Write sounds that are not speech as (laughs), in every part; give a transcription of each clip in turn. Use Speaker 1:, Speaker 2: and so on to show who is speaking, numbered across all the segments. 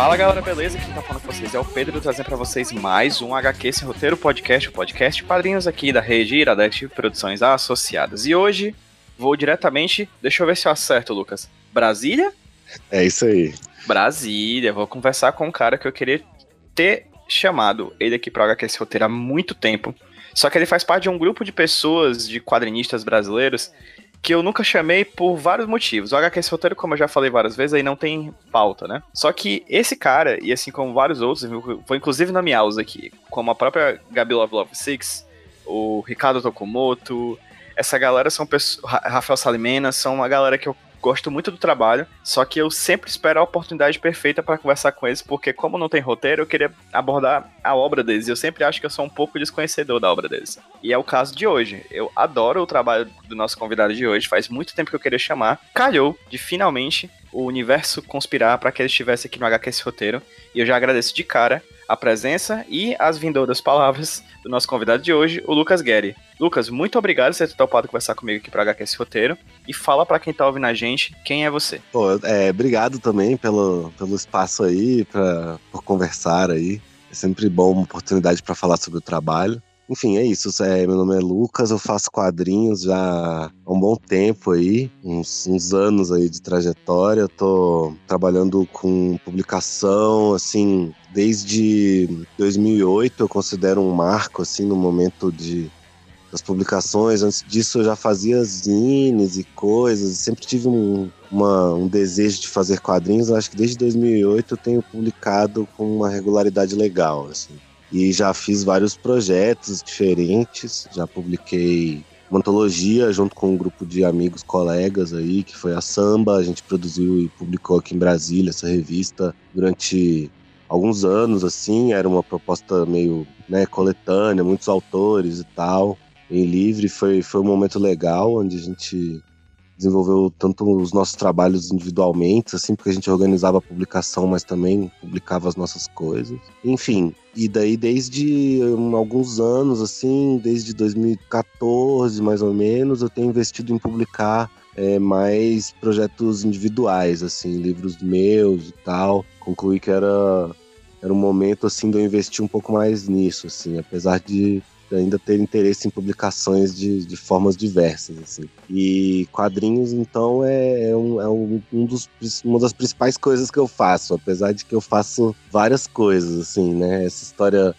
Speaker 1: Fala galera, beleza? Quem tá falando com vocês é o Pedro, trazendo pra vocês mais um HQ Sem Roteiro Podcast, o podcast quadrinhos aqui da rede Iradex Produções Associadas. E hoje vou diretamente, deixa eu ver se eu acerto, Lucas. Brasília?
Speaker 2: É isso aí.
Speaker 1: Brasília, vou conversar com um cara que eu queria ter chamado ele aqui pro HQ Sem Roteiro há muito tempo. Só que ele faz parte de um grupo de pessoas, de quadrinistas brasileiros, que eu nunca chamei por vários motivos. O HQ Roteiro, como eu já falei várias vezes, aí não tem pauta, né? Só que esse cara, e assim como vários outros, vou inclusive nomeá-los aqui, como a própria Gabi Love Love Six, o Ricardo Tokumoto, essa galera são pessoas, Rafael Salimena, são uma galera que eu gosto muito do trabalho, só que eu sempre espero a oportunidade perfeita para conversar com eles, porque como não tem roteiro, eu queria abordar a obra deles, e eu sempre acho que eu sou um pouco desconhecedor da obra deles. E é o caso de hoje. Eu adoro o trabalho do nosso convidado de hoje, faz muito tempo que eu queria chamar. Calhou de finalmente o universo conspirar para que ele estivesse aqui no HQS Roteiro, e eu já agradeço de cara a presença e as vindouras palavras do nosso convidado de hoje, o Lucas Guerri. Lucas, muito obrigado por você ter topado conversar comigo aqui para HQS Roteiro. E fala para quem tá ouvindo a gente quem é você.
Speaker 2: Pô, é, obrigado também pelo, pelo espaço aí, pra, por conversar aí. É sempre bom uma oportunidade para falar sobre o trabalho. Enfim, é isso. É, meu nome é Lucas, eu faço quadrinhos já há um bom tempo aí, uns, uns anos aí de trajetória. Eu tô trabalhando com publicação, assim, desde 2008 eu considero um marco, assim, no momento de das publicações. Antes disso eu já fazia zines e coisas, sempre tive um, uma, um desejo de fazer quadrinhos. Eu acho que desde 2008 eu tenho publicado com uma regularidade legal, assim. E já fiz vários projetos diferentes, já publiquei uma antologia junto com um grupo de amigos, colegas aí, que foi a Samba. A gente produziu e publicou aqui em Brasília essa revista durante alguns anos, assim. Era uma proposta meio né, coletânea, muitos autores e tal, em livre. Foi, foi um momento legal, onde a gente desenvolveu tanto os nossos trabalhos individualmente, assim, porque a gente organizava a publicação, mas também publicava as nossas coisas. Enfim, e daí desde alguns anos, assim, desde 2014 mais ou menos, eu tenho investido em publicar é, mais projetos individuais, assim, livros meus e tal. Concluí que era era um momento assim de eu investir um pouco mais nisso, assim, apesar de ainda ter interesse em publicações de, de formas diversas, assim. E quadrinhos, então, é, é, um, é um, dos, uma das principais coisas que eu faço, apesar de que eu faço várias coisas, assim, né? Essa história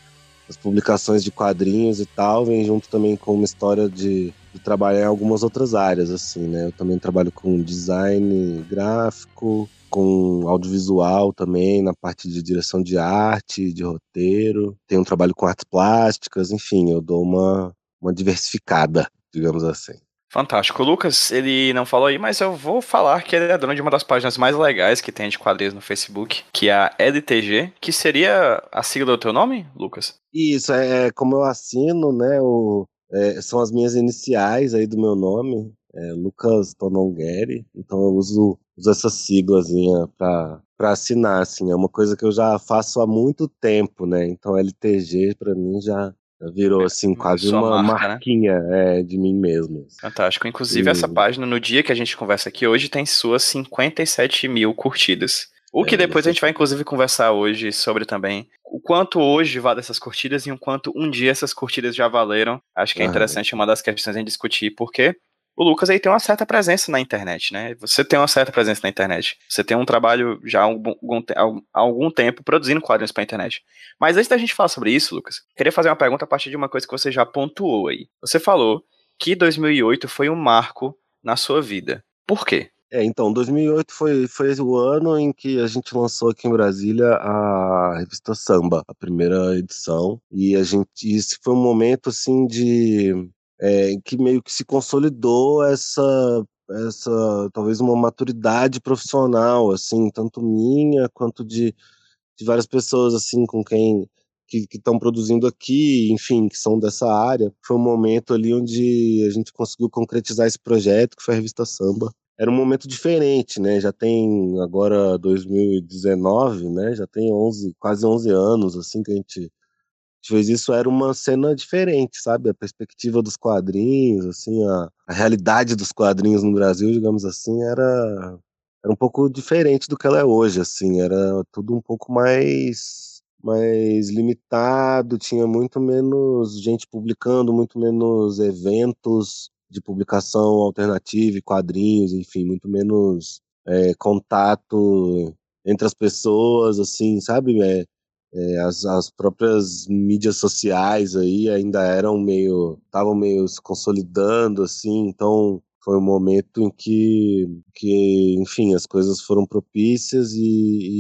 Speaker 2: das publicações de quadrinhos e tal vem junto também com uma história de, de trabalhar em algumas outras áreas, assim, né? Eu também trabalho com design gráfico, com audiovisual também, na parte de direção de arte, de roteiro. Tenho um trabalho com artes plásticas, enfim, eu dou uma, uma diversificada, digamos assim.
Speaker 1: Fantástico. O Lucas, ele não falou aí, mas eu vou falar que ele é dono de uma das páginas mais legais que tem de quadrinhos no Facebook, que é a LTG, que seria a sigla do teu nome, Lucas?
Speaker 2: Isso, é, é como eu assino, né, o, é, são as minhas iniciais aí do meu nome, é Lucas Tonongueri, então eu uso, uso essa siglazinha para para assinar, assim, é uma coisa que eu já faço há muito tempo, né? Então LTG para mim já virou assim quase Sua uma marca, né? marquinha né? é, de mim mesmo.
Speaker 1: Fantástico. Inclusive e... essa página no dia que a gente conversa aqui hoje tem suas 57 mil curtidas. O que é, depois a gente vai inclusive conversar hoje sobre também o quanto hoje vale essas curtidas e o quanto um dia essas curtidas já valeram. Acho que é interessante uma das questões a discutir, porque o Lucas aí tem uma certa presença na internet, né? Você tem uma certa presença na internet. Você tem um trabalho já há algum, algum tempo produzindo quadrinhos para internet. Mas antes da gente falar sobre isso, Lucas, queria fazer uma pergunta a partir de uma coisa que você já pontuou aí. Você falou que 2008 foi um marco na sua vida. Por quê?
Speaker 2: É, então, 2008 foi, foi o ano em que a gente lançou aqui em Brasília a revista Samba, a primeira edição. E a gente, esse foi um momento, assim, de é, que meio que se consolidou essa essa talvez uma maturidade profissional assim tanto minha quanto de, de várias pessoas assim com quem que estão produzindo aqui, enfim, que são dessa área. Foi um momento ali onde a gente conseguiu concretizar esse projeto, que foi a revista Samba. Era um momento diferente, né? Já tem agora 2019, né? Já tem 11, quase 11 anos assim que a gente fez isso era uma cena diferente, sabe? A perspectiva dos quadrinhos, assim, a, a realidade dos quadrinhos no Brasil, digamos assim, era era um pouco diferente do que ela é hoje, assim, era tudo um pouco mais mais limitado, tinha muito menos gente publicando, muito menos eventos de publicação alternativa e quadrinhos, enfim, muito menos é, contato entre as pessoas, assim, sabe? É, é, as, as próprias mídias sociais aí ainda eram meio, estavam meio se consolidando, assim, então foi um momento em que, que enfim, as coisas foram propícias e,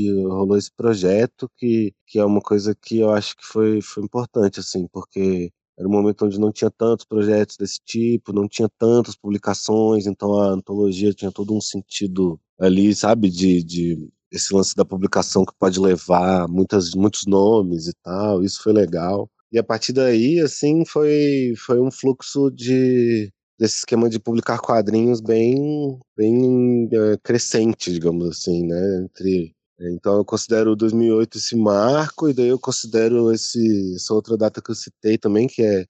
Speaker 2: e, rolou esse projeto que, que é uma coisa que eu acho que foi, foi importante, assim, porque era um momento onde não tinha tantos projetos desse tipo, não tinha tantas publicações, então a antologia tinha todo um sentido ali, sabe, de, de esse lance da publicação que pode levar muitas, muitos nomes e tal, isso foi legal. E a partir daí, assim, foi, foi um fluxo de desse esquema de publicar quadrinhos bem, bem é, crescente, digamos assim, né? Entre, então eu considero 2008 esse marco, e daí eu considero esse, essa outra data que eu citei também, que é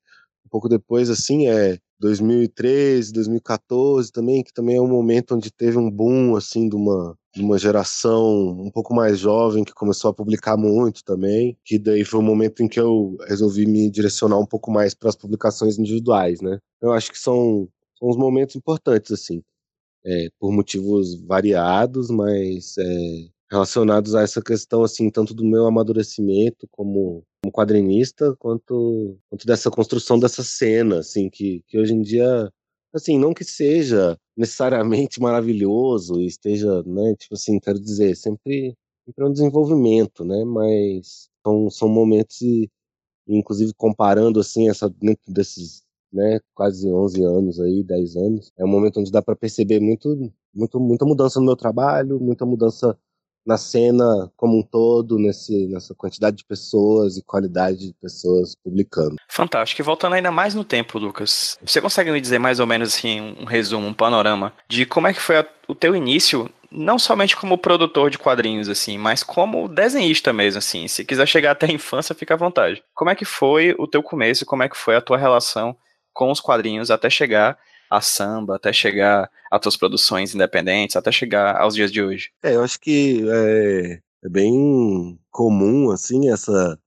Speaker 2: um pouco depois, assim, é 2013, 2014 também, que também é um momento onde teve um boom, assim, de uma, de uma geração um pouco mais jovem que começou a publicar muito também, que daí foi o um momento em que eu resolvi me direcionar um pouco mais para as publicações individuais, né? Eu acho que são, são uns momentos importantes, assim, é, por motivos variados, mas é, relacionados a essa questão, assim, tanto do meu amadurecimento como, como quadrinista, quanto, quanto dessa construção dessa cena, assim, que, que hoje em dia, assim, não que seja necessariamente (laughs) maravilhoso e esteja, né, tipo assim, quero dizer, sempre, sempre é um desenvolvimento, né, mas são, são momentos, e, inclusive comparando, assim, essa, dentro desses, né, quase 11 anos aí, 10 anos, é um momento onde dá para perceber muito, muito, muita mudança no meu trabalho, muita mudança na cena como um todo, nesse, nessa quantidade de pessoas e qualidade de pessoas publicando.
Speaker 1: Fantástico. E voltando ainda mais no tempo, Lucas, você consegue me dizer mais ou menos assim, um resumo, um panorama de como é que foi a, o teu início, não somente como produtor de quadrinhos, assim, mas como desenhista mesmo, assim. Se quiser chegar até a infância, fica à vontade. Como é que foi o teu começo, como é que foi a tua relação com os quadrinhos até chegar a samba, até chegar a tuas produções independentes, até chegar aos dias de hoje?
Speaker 2: É, eu acho que é, é bem comum, assim, essa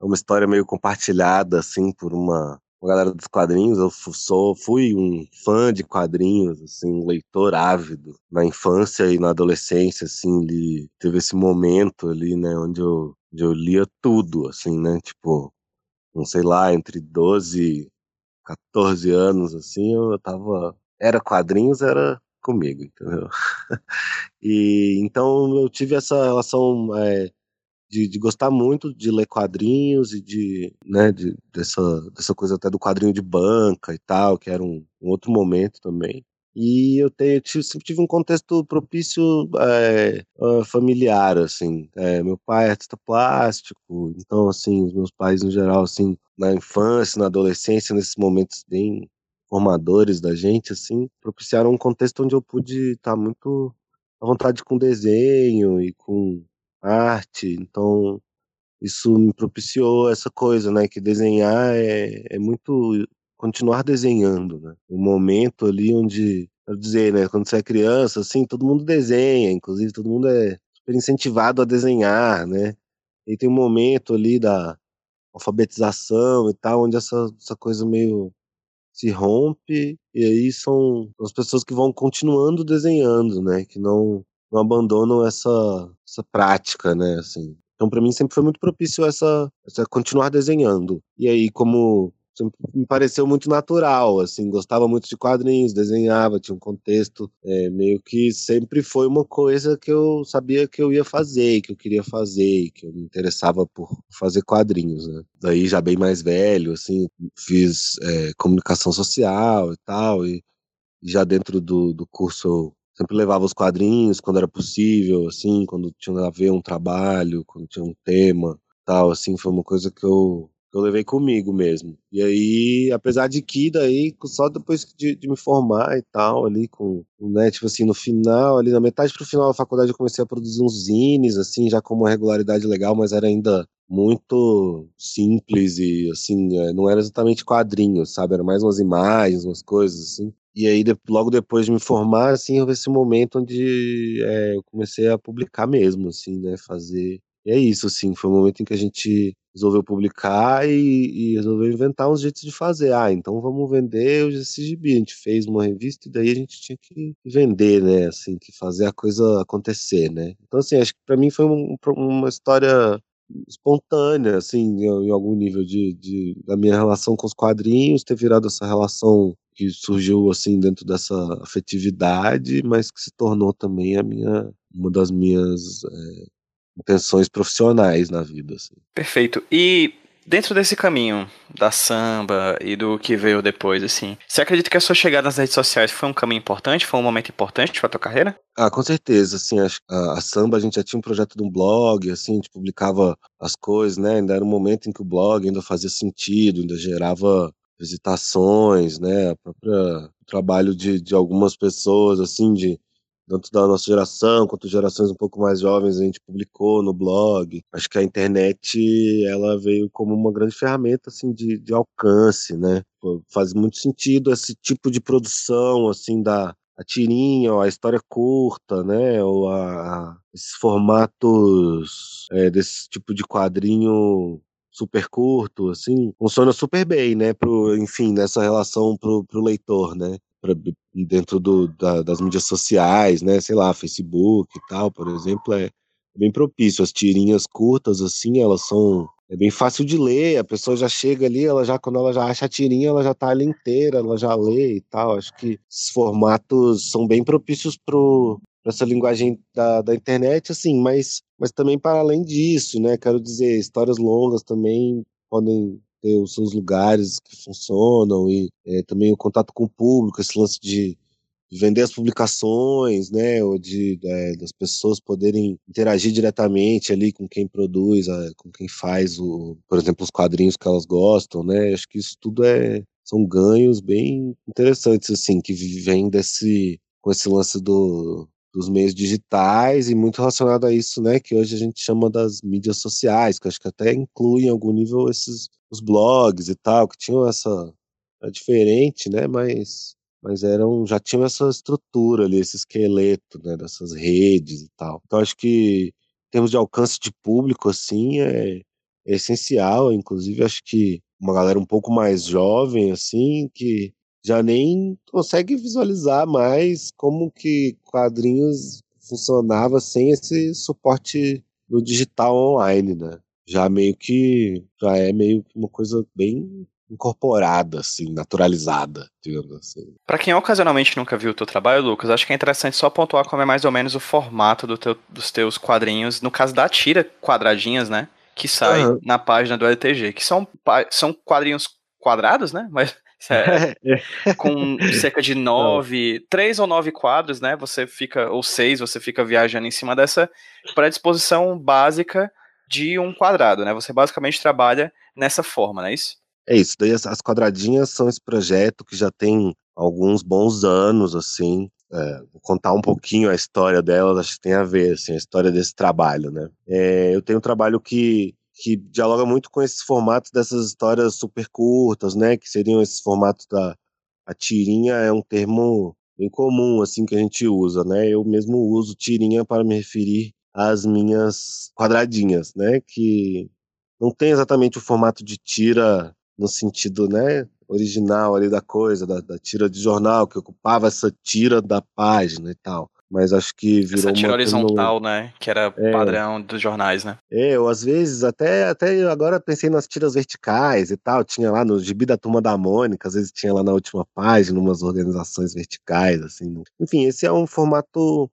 Speaker 2: uma história meio compartilhada, assim, por uma, uma galera dos quadrinhos. Eu sou, fui um fã de quadrinhos, assim, um leitor ávido. Na infância e na adolescência, assim, teve esse momento ali, né, onde eu, onde eu lia tudo, assim, né, tipo, não sei lá, entre 12 14 anos, assim, eu tava. Era quadrinhos, era comigo, entendeu? (laughs) e então eu tive essa relação é, de, de, gostar muito de ler quadrinhos e de, né, de, dessa, dessa coisa até do quadrinho de banca e tal, que era um, um outro momento também. E eu, tenho, eu sempre tive um contexto propício é, familiar, assim. É, meu pai é artista plástico, então, assim, os meus pais, no geral, assim, na infância, na adolescência, nesses momentos bem formadores da gente, assim, propiciaram um contexto onde eu pude estar muito à vontade com desenho e com arte. Então, isso me propiciou essa coisa, né? Que desenhar é, é muito continuar desenhando, né? Um momento ali onde, quero dizer, né, quando você é criança, assim, todo mundo desenha, inclusive todo mundo é super incentivado a desenhar, né? E tem um momento ali da alfabetização e tal, onde essa, essa coisa meio se rompe, e aí são as pessoas que vão continuando desenhando, né? Que não, não abandonam essa, essa prática, né? Assim. Então, para mim, sempre foi muito propício essa, essa continuar desenhando. E aí, como me pareceu muito natural, assim, gostava muito de quadrinhos, desenhava, tinha um contexto, é, meio que sempre foi uma coisa que eu sabia que eu ia fazer, que eu queria fazer, que eu me interessava por fazer quadrinhos, né? Daí já bem mais velho, assim, fiz é, comunicação social e tal, e já dentro do, do curso eu sempre levava os quadrinhos quando era possível, assim, quando tinha a ver um trabalho, quando tinha um tema, tal, assim, foi uma coisa que eu eu levei comigo mesmo. E aí, apesar de que daí, só depois de, de, me formar e tal, ali com, né, tipo assim, no final, ali na metade pro final da faculdade eu comecei a produzir uns zines, assim, já com uma regularidade legal, mas era ainda muito simples e, assim, é, não era exatamente quadrinhos, sabe? Era mais umas imagens, umas coisas, assim. E aí, logo depois de me formar, assim, houve esse momento onde é, eu comecei a publicar mesmo, assim, né? Fazer. E é isso, assim, foi o momento em que a gente resolveu publicar e, e resolveu inventar uns jeitos de fazer. Ah, então vamos vender esse gibi. A gente fez uma revista e daí a gente tinha que vender, né? Assim, que fazer a coisa acontecer, né? Então, assim, acho que para mim foi um, uma história espontânea, assim, em, algum nível de, de, da minha relação com os quadrinhos, ter virado essa relação que surgiu assim dentro dessa afetividade, mas que se tornou também a minha uma das minhas é, intenções profissionais na vida. Assim.
Speaker 1: Perfeito. E dentro desse caminho da samba e do que veio depois, assim, você acredita que a sua chegada nas redes sociais foi um caminho importante, foi um momento importante para tua carreira?
Speaker 2: Ah, com certeza, assim, a, a, a, samba a gente já tinha um projeto de um blog, assim, a gente publicava as coisas, né, ainda era um momento em que o blog ainda fazia sentido, ainda gerava visitações, né, o próprio trabalho de, de algumas pessoas, assim, de tanto da nossa geração quanto gerações um pouco mais jovens a gente publicou no blog. Acho que a internet ela veio como uma grande ferramenta assim de, de alcance, né? Faz muito sentido esse tipo de produção assim da a tirinha, a história curta, né? Ou a, esses formatos é, desse tipo de quadrinho super curto, assim, funciona super bem, né? Pro, enfim, nessa relação pro, pro leitor, né? Pra, dentro do, da, das mídias sociais, né? Sei lá, Facebook e tal, por exemplo, é bem propício. As tirinhas curtas, assim, elas são é bem fácil de ler, a pessoa já chega ali, ela já quando ela já acha a tirinha, ela já tá ali inteira, ela já lê e tal. Acho que esses formatos são bem propícios pro essa linguagem da, da internet, assim, mas, mas também para além disso, né? Quero dizer, histórias longas também podem ter os seus lugares que funcionam e é, também o contato com o público, esse lance de, de vender as publicações, né, ou de é, das pessoas poderem interagir diretamente ali com quem produz, com quem faz o, por exemplo, os quadrinhos que elas gostam, né? Acho que isso tudo é são ganhos bem interessantes assim que vêm desse com esse lance do dos meios digitais e muito relacionado a isso, né, que hoje a gente chama das mídias sociais, que acho que até inclui em algum nível esses os blogs e tal, que tinham essa é diferente, né, mas mas eram já tinham essa estrutura ali, esse esqueleto, né, dessas redes e tal. Então acho que em termos de alcance de público assim é, é essencial, inclusive acho que uma galera um pouco mais jovem assim que já nem consegue visualizar mais como que quadrinhos funcionava sem esse suporte no digital online, né? Já meio que já é meio que uma coisa bem incorporada, assim, naturalizada, digamos assim.
Speaker 1: Para quem ocasionalmente nunca viu o teu trabalho, Lucas, acho que é interessante só pontuar como é mais ou menos o formato do teu, dos teus quadrinhos, no caso da tira quadradinhas, né? Que sai uhum. na página do LTG, que são, são quadrinhos quadrados, né? Mas (laughs) é, com cerca de nove, três ou nove quadros, né? Você fica, ou seis, você fica viajando em cima dessa predisposição básica de um quadrado, né? Você basicamente trabalha nessa forma, não é isso?
Speaker 2: É isso. Daí as, as quadradinhas são esse projeto que já tem alguns bons anos, assim. É, vou contar um pouquinho a história delas, acho que tem a ver, assim, a história desse trabalho, né? É, eu tenho um trabalho que que dialoga muito com esses formatos dessas histórias super curtas, né? Que seriam esses formatos da a tirinha é um termo bem comum assim que a gente usa, né? Eu mesmo uso tirinha para me referir às minhas quadradinhas, né? Que não tem exatamente o formato de tira no sentido, né? Original ali da coisa, da, da tira de jornal que ocupava essa tira da página e tal mas acho que virou Essa
Speaker 1: tira horizontal, né? Que era é. padrão dos jornais, né?
Speaker 2: É, eu às vezes até, até agora pensei nas tiras verticais e tal, tinha lá no Gibi da Turma da Mônica, às vezes tinha lá na última página umas organizações verticais, assim. Enfim, esse é um formato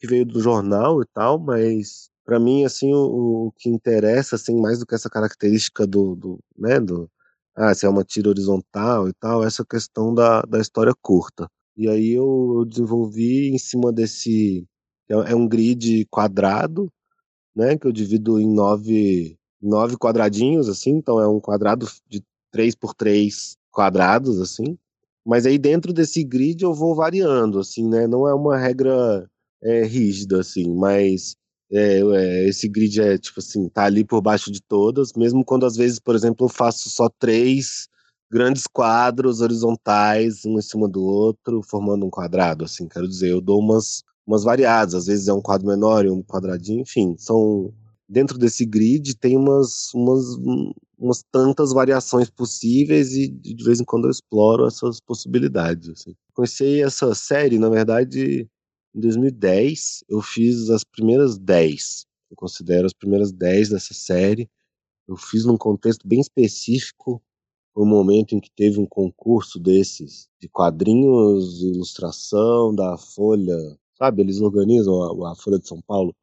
Speaker 2: que veio do jornal e tal, mas para mim, assim, o, o, que interessa, assim, mais do que essa característica do, do né, do, ah, se é uma tira horizontal e tal, essa questão da, da história curta. E aí eu desenvolvi em cima desse. É, é um grid quadrado, né? Que eu divido em nove, nove quadradinhos, assim. Então é um quadrado de três por três quadrados, assim. Mas aí dentro desse grid eu vou variando, assim, né? Não é uma regra é, rígida, assim, mas é, é, esse grid é, tipo assim, tá ali por baixo de todas, mesmo quando às vezes, por exemplo, eu faço só três grandes quadros horizontais, um em cima do outro, formando um quadrado, assim, quero dizer, eu dou umas, umas variadas, às vezes é um quadro menor e um quadradinho, enfim, são dentro desse grid tem umas, umas, umas tantas variações possíveis e de vez em quando eu exploro essas possibilidades. Assim. Essa série, na verdade, em 2010, eu fiz as primeiras 10, eu considero as primeiras 10 dessa série, eu fiz num contexto bem específico, um momento em que teve um concurso desses, de quadrinhos, ilustração da Folha, sabe? Eles organizam a, a Folha de São Paulo.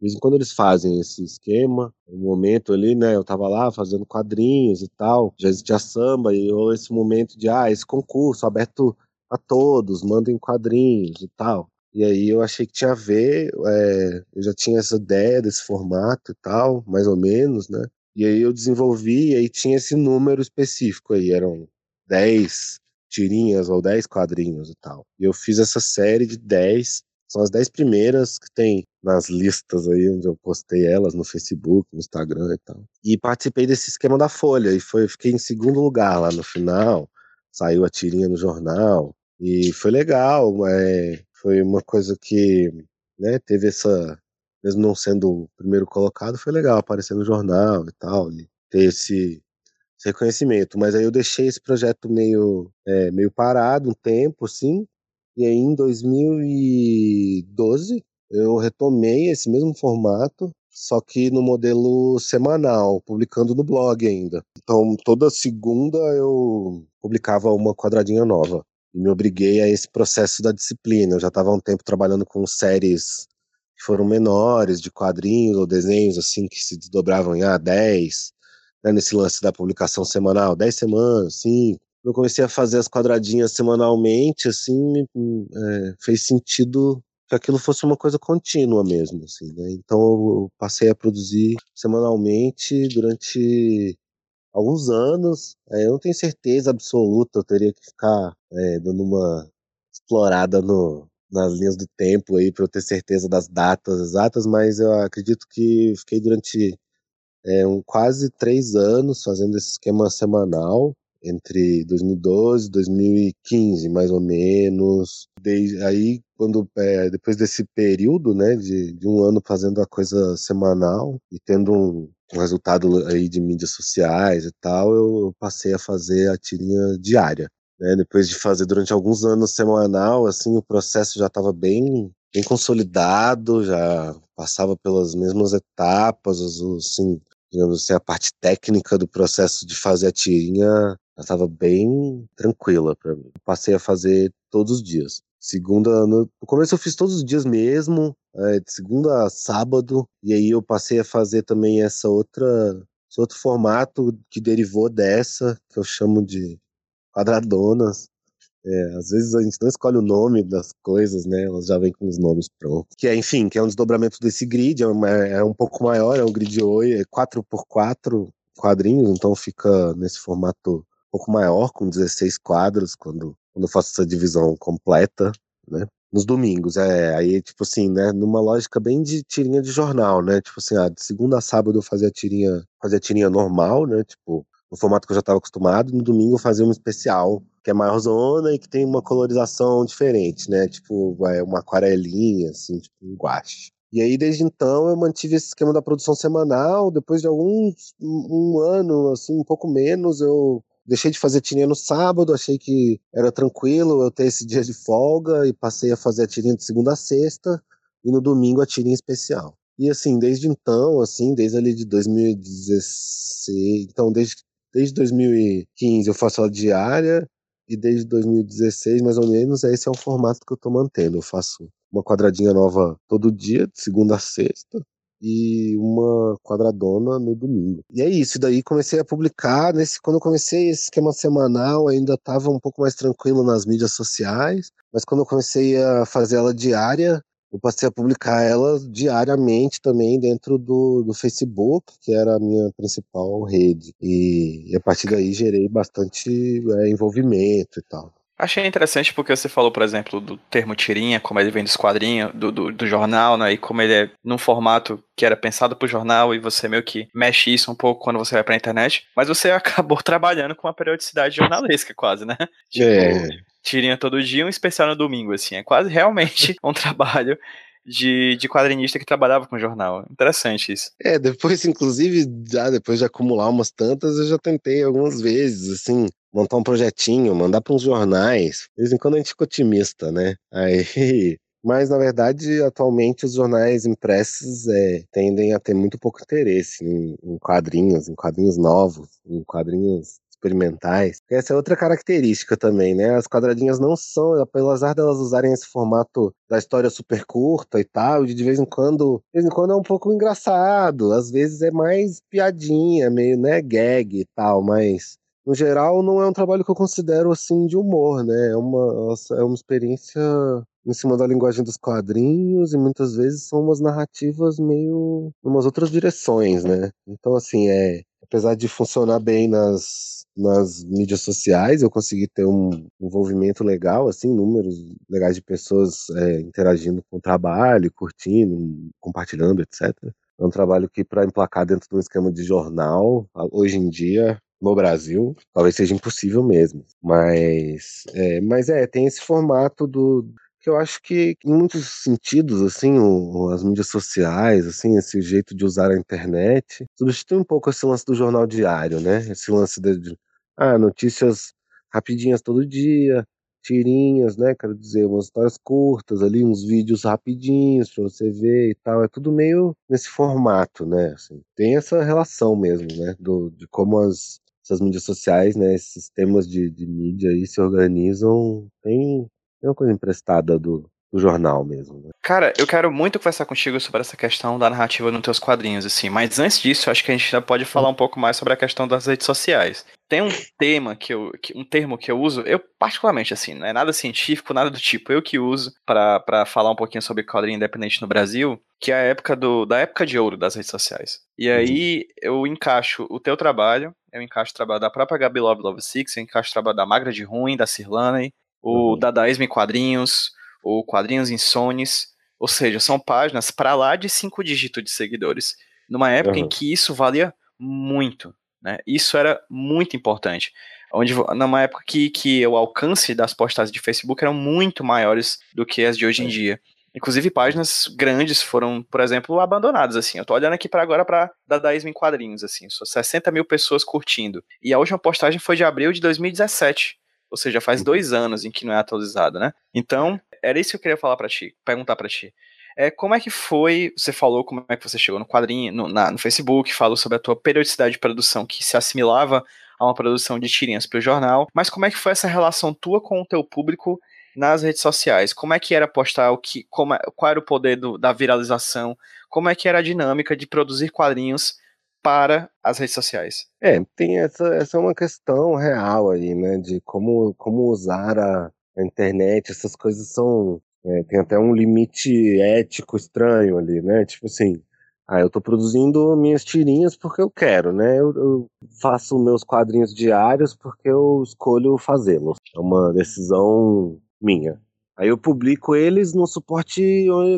Speaker 2: De vez em quando eles fazem esse esquema, um momento ali, né? Eu tava lá fazendo quadrinhos e tal, já existia samba, e ou esse momento de, ah, esse concurso aberto a todos, mandem quadrinhos e tal. E aí eu achei que tinha a ver, é, eu já tinha essa ideia desse formato e tal, mais ou menos, né? E aí eu desenvolvi, e aí tinha esse número específico aí, eram 10 tirinhas ou 10 quadrinhos e tal. E eu fiz essa série de 10, são as 10 primeiras que tem nas listas aí onde eu postei elas no Facebook, no Instagram e tal. E participei desse esquema da Folha e foi, fiquei em segundo lugar lá no final. Saiu a tirinha no jornal e foi legal. É, foi uma coisa que né, teve essa mesmo não sendo o primeiro colocado, foi legal aparecer no jornal e tal, e ter esse, esse reconhecimento. Mas aí eu deixei esse projeto meio, é, meio parado um tempo, assim, e aí em 2012 eu retomei esse mesmo formato, só que no modelo semanal, publicando no blog ainda. Então toda segunda eu publicava uma quadradinha nova. E me obriguei a esse processo da disciplina. Eu já estava há um tempo trabalhando com séries que foram menores, de quadrinhos ou desenhos assim que se desdobravam em ah, 10, né, nesse lance da publicação semanal, 10 semanas, 5. Eu comecei a fazer as quadradinhas semanalmente, assim, é, fez sentido que aquilo fosse uma coisa contínua mesmo, assim, né? Então eu passei a produzir semanalmente durante alguns anos. É, eu não tenho certeza absoluta, eu teria que ficar é, dando uma explorada no, nas linhas do tempo aí para eu ter certeza das datas exatas, mas eu acredito que fiquei durante é, um, quase três anos fazendo esse esquema semanal entre 2012 e 2015, mais ou menos. Desde aí, quando é, depois desse período, né, de, de um ano fazendo a coisa semanal e tendo um, um resultado aí de mídias sociais e tal, eu, eu passei a fazer a tirinha diária. Né? Depois de fazer durante alguns anos semanal, assim, o processo já estava bem, bem consolidado, já passava pelas mesmas etapas, assim, digamos assim, a parte técnica do processo de fazer a tirinha já estava bem tranquila para mim. Passei a fazer todos os dias. Segunda, no, começo eu fiz todos os dias mesmo, é, de segunda a sábado, e aí eu passei a fazer também essa outra, esse outro formato que derivou dessa, que eu chamo de quadradonas. É, às vezes a gente não escolhe o nome das coisas, né? Elas já vêm com os nomes prontos. Que é, enfim, que é um desdobramento desse grid, é, uma, é um pouco maior, é um grid 8, é 4x4 quadrinhos, então fica nesse formato um pouco maior, com 16 quadros, quando, quando eu faço essa divisão completa, né? Nos domingos, é, aí, tipo assim, né, numa lógica bem de tirinha de jornal, né, tipo assim, ah, de segunda a sábado eu fazia a tirinha, fazia a tirinha normal, né, tipo, no formato que eu já estava acostumado. No domingo eu fazia um especial, que é maior zona e que tem uma colorização diferente, né? Tipo, é uma aquarelinha, assim, tipo um guache. E aí, desde então, eu mantive esse esquema da produção semanal. Depois de alguns, um, ano, assim, um pouco menos, eu deixei de fazer tirinha no sábado, achei que era tranquilo eu ter esse dia de folga e passei a fazer a tirinha de segunda a sexta e no domingo a tirinha especial. E assim, desde então, assim, desde ali de 2016, então desde Desde 2015 eu faço ela diária e desde 2016, mais ou menos, esse é o formato que eu estou mantendo. Eu faço uma quadradinha nova todo dia, de segunda a sexta, e uma quadradona no domingo. E é isso, daí comecei a publicar, nesse, quando eu comecei esse esquema semanal, ainda estava um pouco mais tranquilo nas mídias sociais, mas quando eu comecei a fazer ela diária, eu passei a publicar ela diariamente também dentro do, do Facebook, que era a minha principal rede. E, e a partir daí gerei bastante é, envolvimento e tal.
Speaker 1: Achei interessante porque você falou, por exemplo, do termo tirinha, como ele vem dos quadrinhos, do, do, do, jornal, né? E como ele é num formato que era pensado pro jornal e você meio que mexe isso um pouco quando você vai pra internet. Mas você (laughs) acabou trabalhando com uma periodicidade jornalística, quase, né?
Speaker 2: Tipo, é.
Speaker 1: Tirinha todo dia, um especial no domingo, assim. É quase realmente (laughs) um trabalho de, de quadrinista que trabalhava com jornal. Interessante isso.
Speaker 2: É, depois, inclusive, já depois de acumular umas tantas, eu já tentei algumas vezes, assim, montar um projetinho, mandar para uns jornais. De vez em quando a gente fica otimista, né? Aí. (laughs) Mas, na verdade, atualmente os jornais impressos é, tendem a ter muito pouco interesse em, em quadrinhos, em quadrinhos novos, em quadrinhos experimentais. Essa é outra característica também, né? As quadradinhas não são, apesar delas usarem esse formato da história super curta e tal, de vez em quando, de vez em quando é um pouco engraçado, às vezes é mais piadinha, meio, né, gag e tal, mas no geral não é um trabalho que eu considero assim de humor, né? É uma, é uma experiência em cima da linguagem dos quadrinhos e muitas vezes são umas narrativas meio umas outras direções, né? Então assim, é apesar de funcionar bem nas, nas mídias sociais, eu consegui ter um envolvimento legal, assim, números legais de pessoas é, interagindo com o trabalho, curtindo, compartilhando, etc. É um trabalho que, para emplacar dentro de um esquema de jornal, hoje em dia, no Brasil, talvez seja impossível mesmo. Mas é, mas é tem esse formato do, eu acho que em muitos sentidos assim o, as mídias sociais assim esse jeito de usar a internet substitui um pouco esse lance do jornal diário né? Esse lance de, de ah notícias rapidinhas todo dia tirinhas né? Quero dizer umas histórias curtas ali uns vídeos rapidinhos para você ver e tal. É tudo meio nesse formato né? Assim, tem essa relação mesmo né? Do, de como as essas mídias sociais né? Esses sistemas de, de mídia aí se organizam tem é uma coisa emprestada do, do jornal mesmo. Né?
Speaker 1: Cara, eu quero muito conversar contigo sobre essa questão da narrativa nos teus quadrinhos, assim. Mas antes disso, acho que a gente ainda pode falar um pouco mais sobre a questão das redes sociais. Tem um tema que eu, um termo que eu uso, eu particularmente, assim, não é nada científico, nada do tipo, eu que uso para falar um pouquinho sobre quadrinho independente no Brasil, que é a época do, da época de ouro das redes sociais. E aí eu encaixo o teu trabalho, eu encaixo o trabalho da própria Gabi Love Love Six, eu encaixo o trabalho da Magra de Ruim, da Cirlane, o uhum. Dadaísmo em Quadrinhos, o Quadrinhos Insones, ou seja, são páginas para lá de cinco dígitos de seguidores, numa época uhum. em que isso valia muito, né? Isso era muito importante. Onde, numa época que, que o alcance das postagens de Facebook eram muito maiores do que as de hoje em dia. Inclusive, páginas grandes foram, por exemplo, abandonadas, assim. Eu tô olhando aqui para agora para Dadaísmo em quadrinhos, assim. Só 60 mil pessoas curtindo. E a última postagem foi de abril de 2017. Ou seja, faz uhum. dois anos em que não é atualizado, né? Então, era isso que eu queria falar para ti, perguntar para ti. É, como é que foi, você falou como é que você chegou no quadrinho, no, na, no Facebook, falou sobre a tua periodicidade de produção que se assimilava a uma produção de tirinhas para o jornal, mas como é que foi essa relação tua com o teu público nas redes sociais? Como é que era postar o que, como, é, qual era o poder do, da viralização? Como é que era a dinâmica de produzir quadrinhos para as redes sociais.
Speaker 2: É, tem essa, essa é uma questão real aí, né, de como, como usar a, a internet, essas coisas são, é, tem até um limite ético estranho ali, né, tipo assim, ah, eu estou produzindo minhas tirinhas porque eu quero, né, eu, eu faço meus quadrinhos diários porque eu escolho fazê-los, é uma decisão minha. Aí eu publico eles no suporte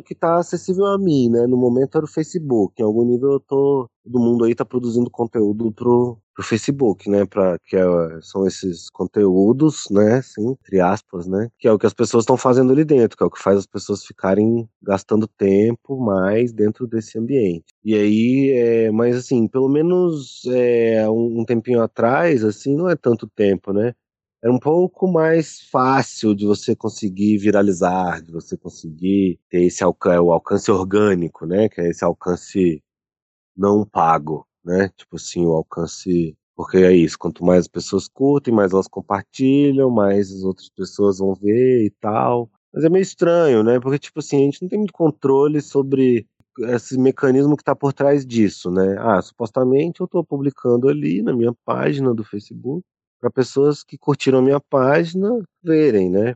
Speaker 2: que está acessível a mim, né? No momento era o Facebook. Em algum nível eu tô. Todo mundo aí tá produzindo conteúdo pro, pro Facebook, né? Pra, que é, são esses conteúdos, né? Sim, entre aspas, né? Que é o que as pessoas estão fazendo ali dentro, que é o que faz as pessoas ficarem gastando tempo mais dentro desse ambiente. E aí, é, mas assim, pelo menos é, um, um tempinho atrás, assim, não é tanto tempo, né? É um pouco mais fácil de você conseguir viralizar, de você conseguir ter esse alcance, o alcance orgânico, né? Que é esse alcance não pago, né? Tipo assim, o alcance. Porque é isso, quanto mais as pessoas curtem, mais elas compartilham, mais as outras pessoas vão ver e tal. Mas é meio estranho, né? Porque, tipo assim, a gente não tem muito controle sobre esse mecanismo que está por trás disso, né? Ah, supostamente eu estou publicando ali na minha página do Facebook para pessoas que curtiram a minha página verem, né?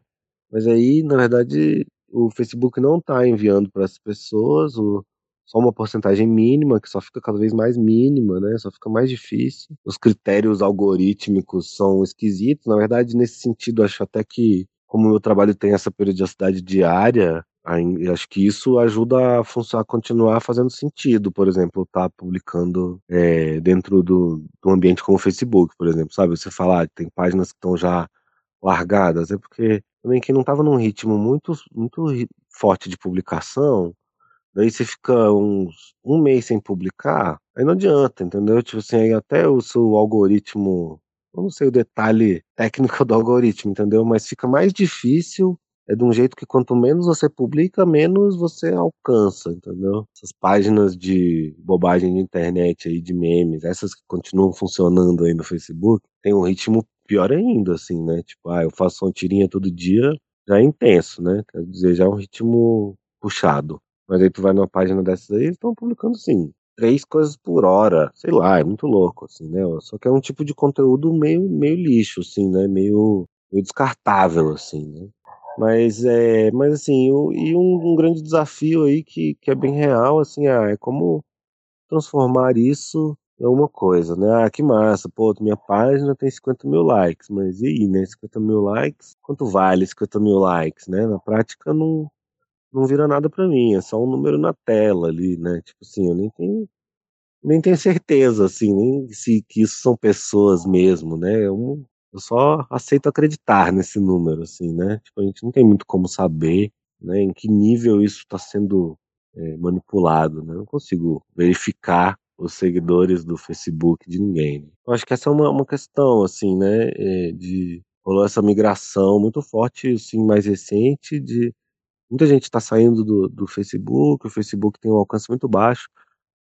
Speaker 2: Mas aí, na verdade, o Facebook não está enviando para as pessoas o, só uma porcentagem mínima, que só fica cada vez mais mínima, né? Só fica mais difícil. Os critérios algorítmicos são esquisitos. Na verdade, nesse sentido, acho até que, como o meu trabalho tem essa periodicidade diária, acho que isso ajuda a, a continuar fazendo sentido, por exemplo, estar tá publicando é, dentro do, do ambiente como o Facebook, por exemplo, sabe? Você falar, ah, tem páginas que estão já largadas, é porque também quem não estava num ritmo muito, muito forte de publicação, daí você fica uns um mês sem publicar, aí não adianta, entendeu? Tipo assim, aí até o seu algoritmo, eu não sei o detalhe técnico (laughs) do algoritmo, entendeu? Mas fica mais difícil é de um jeito que quanto menos você publica, menos você alcança, entendeu? Essas páginas de bobagem de internet aí, de memes, essas que continuam funcionando aí no Facebook, tem um ritmo pior ainda, assim, né? Tipo, ah, eu faço uma tirinha todo dia, já é intenso, né? Quer dizer, já é um ritmo puxado. Mas aí tu vai numa página dessas aí, eles estão publicando, assim, três coisas por hora, sei lá, é muito louco, assim, né? Só que é um tipo de conteúdo meio, meio lixo, assim, né? Meio, meio descartável, assim, né? Mas, é, mas assim, o, e um, um, grande desafio aí que, que é bem real, assim, ah, é como transformar isso em alguma coisa, né? Ah, que massa, pô, minha página tem 50 mil likes, mas e aí, né? 50 mil likes, quanto vale 50 mil likes, né? Na prática não, não vira nada para mim, é só um número na tela ali, né? Tipo assim, eu nem tenho nem tenho certeza, assim, nem se que isso são pessoas mesmo, né? É um, eu só aceito acreditar nesse número, assim, né? Tipo, a gente não tem muito como saber, né, em que nível isso está sendo é, manipulado, né? Eu não consigo verificar os seguidores do Facebook de ninguém. Eu acho que essa é uma, uma questão, assim, né, é, de rolou essa migração muito forte, assim, mais recente, de muita gente está saindo do, do Facebook, o Facebook tem um alcance muito baixo,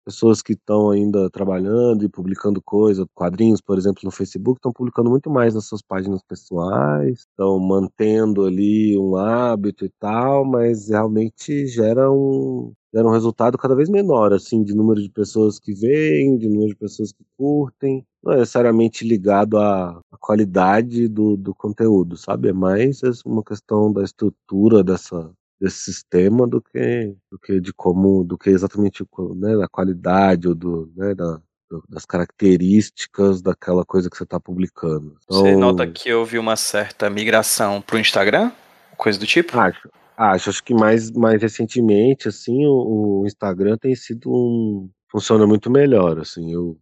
Speaker 2: pessoas que estão ainda trabalhando e publicando coisas, quadrinhos, por exemplo, no Facebook, estão publicando muito mais nas suas páginas pessoais, estão mantendo ali um hábito e tal, mas realmente gera um, gera um resultado cada vez menor, assim, de número de pessoas que veem, de número de pessoas que curtem, não é necessariamente ligado à, à qualidade do, do conteúdo, sabe? É mais uma questão da estrutura dessa, desse sistema do que do que de como do que exatamente né, da qualidade ou do, né, da, das características daquela coisa que você está publicando.
Speaker 1: Então, você nota que houve uma certa migração para o Instagram, coisa do tipo?
Speaker 2: Acho, acho, acho que mais mais recentemente assim o, o Instagram tem sido um funciona muito melhor assim. Eu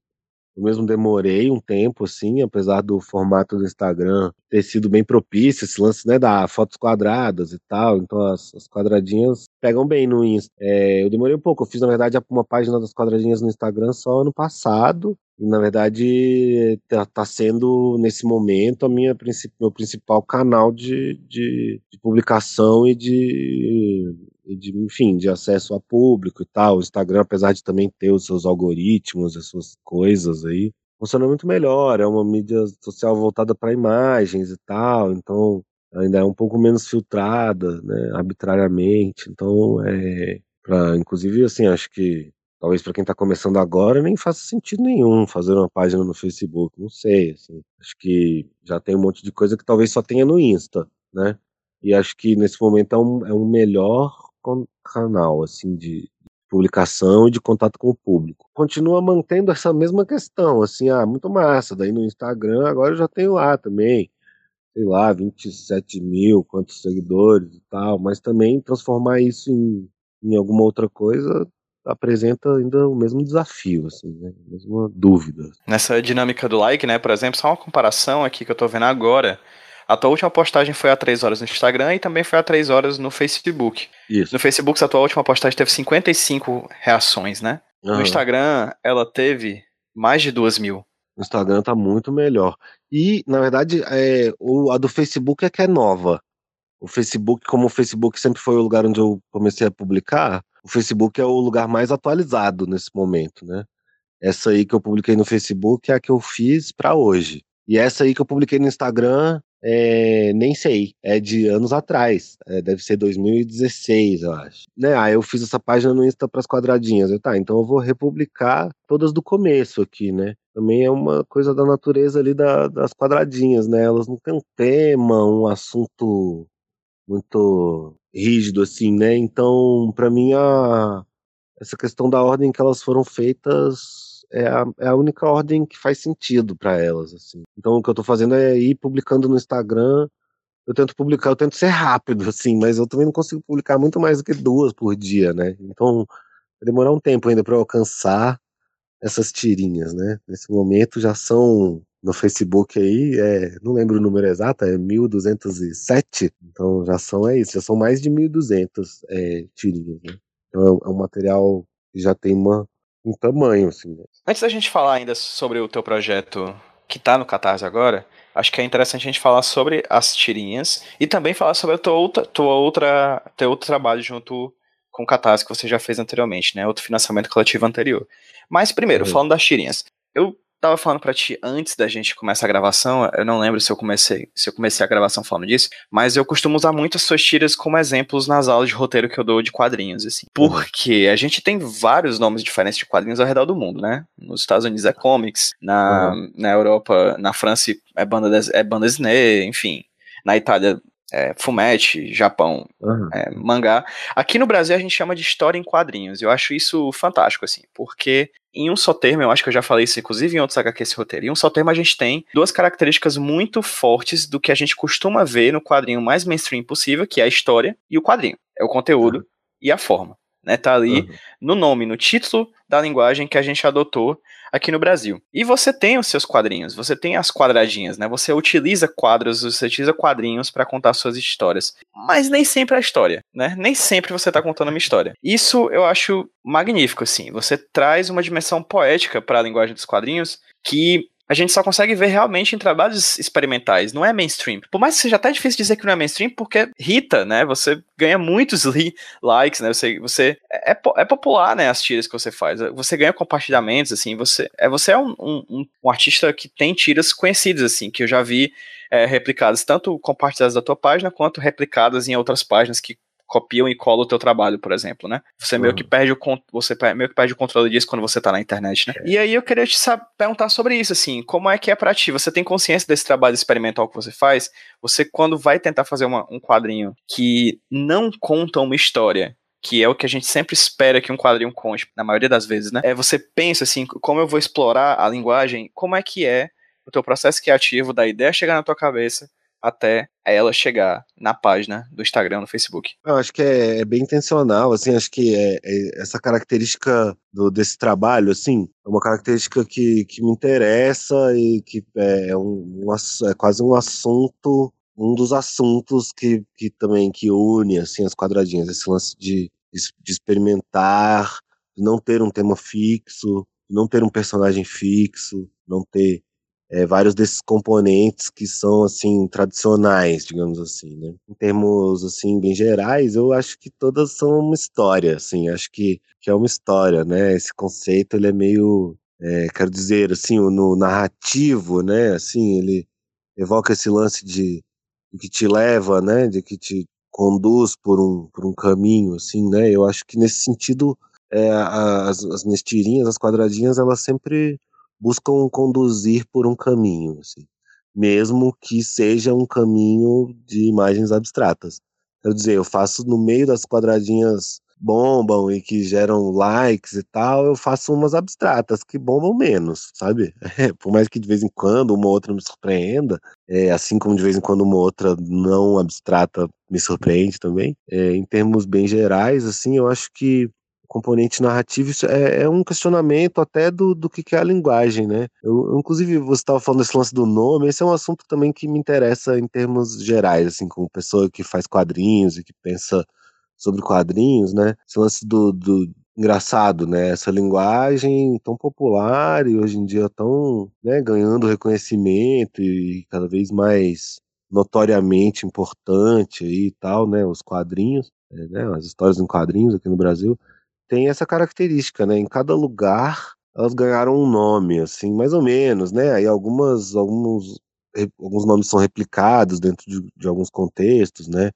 Speaker 2: eu mesmo demorei um tempo, assim, apesar do formato do Instagram ter sido bem propício, esse lance, né, da fotos quadradas e tal, então as, as quadradinhas pegam bem no Insta. É, eu demorei um pouco, eu fiz, na verdade, uma página das quadradinhas no Instagram só ano passado, e, na verdade, tá, tá sendo, nesse momento, a minha, meu principal canal de, de, de publicação e de de, enfim, de acesso a público e tal. O Instagram, apesar de também ter os seus algoritmos, as suas coisas aí, funciona muito melhor. É uma mídia social voltada para imagens e tal, então ainda é um pouco menos filtrada, né, arbitrariamente. Então, é, pra, inclusive, assim, acho que talvez para quem está começando agora nem faça sentido nenhum fazer uma página no Facebook, não sei, assim, acho que já tem um monte de coisa que talvez só tenha no Insta, né? E acho que nesse momento é um, é um melhor canal assim de publicação e de contato com o público. Continua mantendo essa mesma questão, assim, ah, muito massa. Daí no Instagram agora eu já tenho lá também, sei lá, 27 mil, quantos seguidores e tal, mas também transformar isso em, em alguma outra coisa apresenta ainda o mesmo desafio, assim, né? A mesma dúvida.
Speaker 1: Nessa dinâmica do like, né, por exemplo, só uma comparação aqui que eu tô vendo agora. A tua última postagem foi há 3 horas no Instagram e também foi há 3 horas no Facebook. Isso. No Facebook, a tua última postagem teve 55 reações, né? Uhum. No Instagram, ela teve mais de 2 mil.
Speaker 2: O Instagram tá muito melhor. E, na verdade, é, o, a do Facebook é que é nova. O Facebook, como o Facebook sempre foi o lugar onde eu comecei a publicar, o Facebook é o lugar mais atualizado nesse momento, né? Essa aí que eu publiquei no Facebook é a que eu fiz para hoje. E essa aí que eu publiquei no Instagram é, nem sei, é de anos atrás, é, deve ser 2016, eu acho. Né? Aí eu fiz essa página no Insta para as quadradinhas, eu, tá, então eu vou republicar todas do começo aqui, né? Também é uma coisa da natureza ali da, das quadradinhas, né? Elas não têm um tema, um assunto muito rígido assim, né? Então, para mim a essa questão da ordem que elas foram feitas é a, é a única ordem que faz sentido para elas, assim. Então o que eu tô fazendo é ir publicando no Instagram. Eu tento publicar, eu tento ser rápido, (laughs) assim, mas eu também não consigo publicar muito mais do que duas por dia, né? Então vai demorar um tempo ainda para alcançar essas tirinhas, né? Nesse momento já são no Facebook aí, é, não lembro o número exato, é 1207. Então já são é isso, já são mais de 1200 é, tirinhas, né? Então é, é um material que já tem uma, um tamanho, assim. Né?
Speaker 1: Antes da gente falar ainda sobre o teu projeto que tá no Catarse agora, acho que é interessante a gente falar sobre as tirinhas e também falar sobre a tua outra, tua outra, teu outro trabalho junto com o Catarse que você já fez anteriormente, né? Outro financiamento coletivo anterior. Mas primeiro, uhum. falando das tirinhas, eu tava falando para ti antes da gente começar a gravação, eu não lembro se eu comecei, se eu comecei a gravação falando disso, mas eu costumo usar muito as suas tiras como exemplos nas aulas de roteiro que eu dou de quadrinhos, assim. Uhum. Porque a gente tem vários nomes diferentes de quadrinhos ao redor do mundo, né? Nos Estados Unidos é comics, na, uhum. na Europa, na França é banda, é banda Disney, enfim. Na Itália é, fumete, Japão, uhum. é, mangá. Aqui no Brasil a gente chama de história em quadrinhos. Eu acho isso fantástico, assim, porque em um só termo, eu acho que eu já falei isso, inclusive em outros HQ esse roteiro, em um só termo a gente tem duas características muito fortes do que a gente costuma ver no quadrinho mais mainstream possível, que é a história e o quadrinho. É o conteúdo uhum. e a forma. Né, tá ali uhum. no nome, no título da linguagem que a gente adotou aqui no Brasil. E você tem os seus quadrinhos, você tem as quadradinhas, né? Você utiliza quadros, você utiliza quadrinhos para contar suas histórias. Mas nem sempre é a história, né? Nem sempre você tá contando uma história. Isso eu acho magnífico, assim. Você traz uma dimensão poética para a linguagem dos quadrinhos que a gente só consegue ver realmente em trabalhos experimentais, não é mainstream. Por mais que seja até difícil dizer que não é mainstream, porque irrita, né? Você ganha muitos (laughs) li likes, né? Você, você é, é, é popular, né? As tiras que você faz. Você ganha compartilhamentos, assim. Você é, você é um, um, um artista que tem tiras conhecidas, assim, que eu já vi é, replicadas, tanto compartilhadas da tua página, quanto replicadas em outras páginas que copiam e colam o teu trabalho, por exemplo, né? Você meio que perde o você meio que perde o controle disso quando você tá na internet, né? É. E aí eu queria te perguntar sobre isso, assim, como é que é para ti? Você tem consciência desse trabalho experimental que você faz? Você quando vai tentar fazer uma, um quadrinho que não conta uma história, que é o que a gente sempre espera que um quadrinho conte, na maioria das vezes, né? É você pensa assim, como eu vou explorar a linguagem, como é que é o teu processo criativo da ideia chegar na tua cabeça até ela chegar na página do Instagram, no Facebook.
Speaker 2: Eu acho que é, é bem intencional, assim, acho que é, é essa característica do, desse trabalho, assim, é uma característica que, que me interessa e que é, é um, um, é quase um assunto, um dos assuntos que, que também que une, assim, as quadradinhas, esse lance de, de experimentar, de não ter um tema fixo, não ter um personagem fixo, não ter é, vários desses componentes que são assim tradicionais, digamos assim, né? Em termos assim bem gerais, eu acho que todas são uma história, assim, acho que, que é uma história, né? Esse conceito ele é meio, é, quero dizer, assim, no narrativo, né? Assim, ele evoca esse lance de, de que te leva, né? De que te conduz por um, por um caminho, assim, né? Eu acho que nesse sentido é, as, as minhas tirinhas, as quadradinhas, elas sempre buscam conduzir por um caminho, assim, mesmo que seja um caminho de imagens abstratas. Quer dizer, eu faço no meio das quadradinhas bombam e que geram likes e tal, eu faço umas abstratas que bombam menos, sabe? (laughs) É, por mais que de vez em quando uma outra me surpreenda, é, assim como de vez em quando uma outra não abstrata me surpreende também. É, em termos bem gerais, assim, eu acho que componente narrativo, isso é, é, um questionamento até do, do que, que é a linguagem, né? Eu, inclusive, você estava falando desse lance do nome, esse é um assunto também que me interessa em termos gerais, assim, como pessoa que faz quadrinhos e que pensa sobre quadrinhos, né? Esse lance do, do engraçado, né? Essa linguagem tão popular e hoje em dia tão né, ganhando reconhecimento e cada vez mais notoriamente importante e tal, né? Os quadrinhos, né? As histórias em quadrinhos aqui no Brasil tem essa característica, né? Em cada lugar elas ganharam um nome, assim, mais ou menos, né? Aí algumas, alguns, alguns nomes são replicados dentro de, de alguns contextos, né?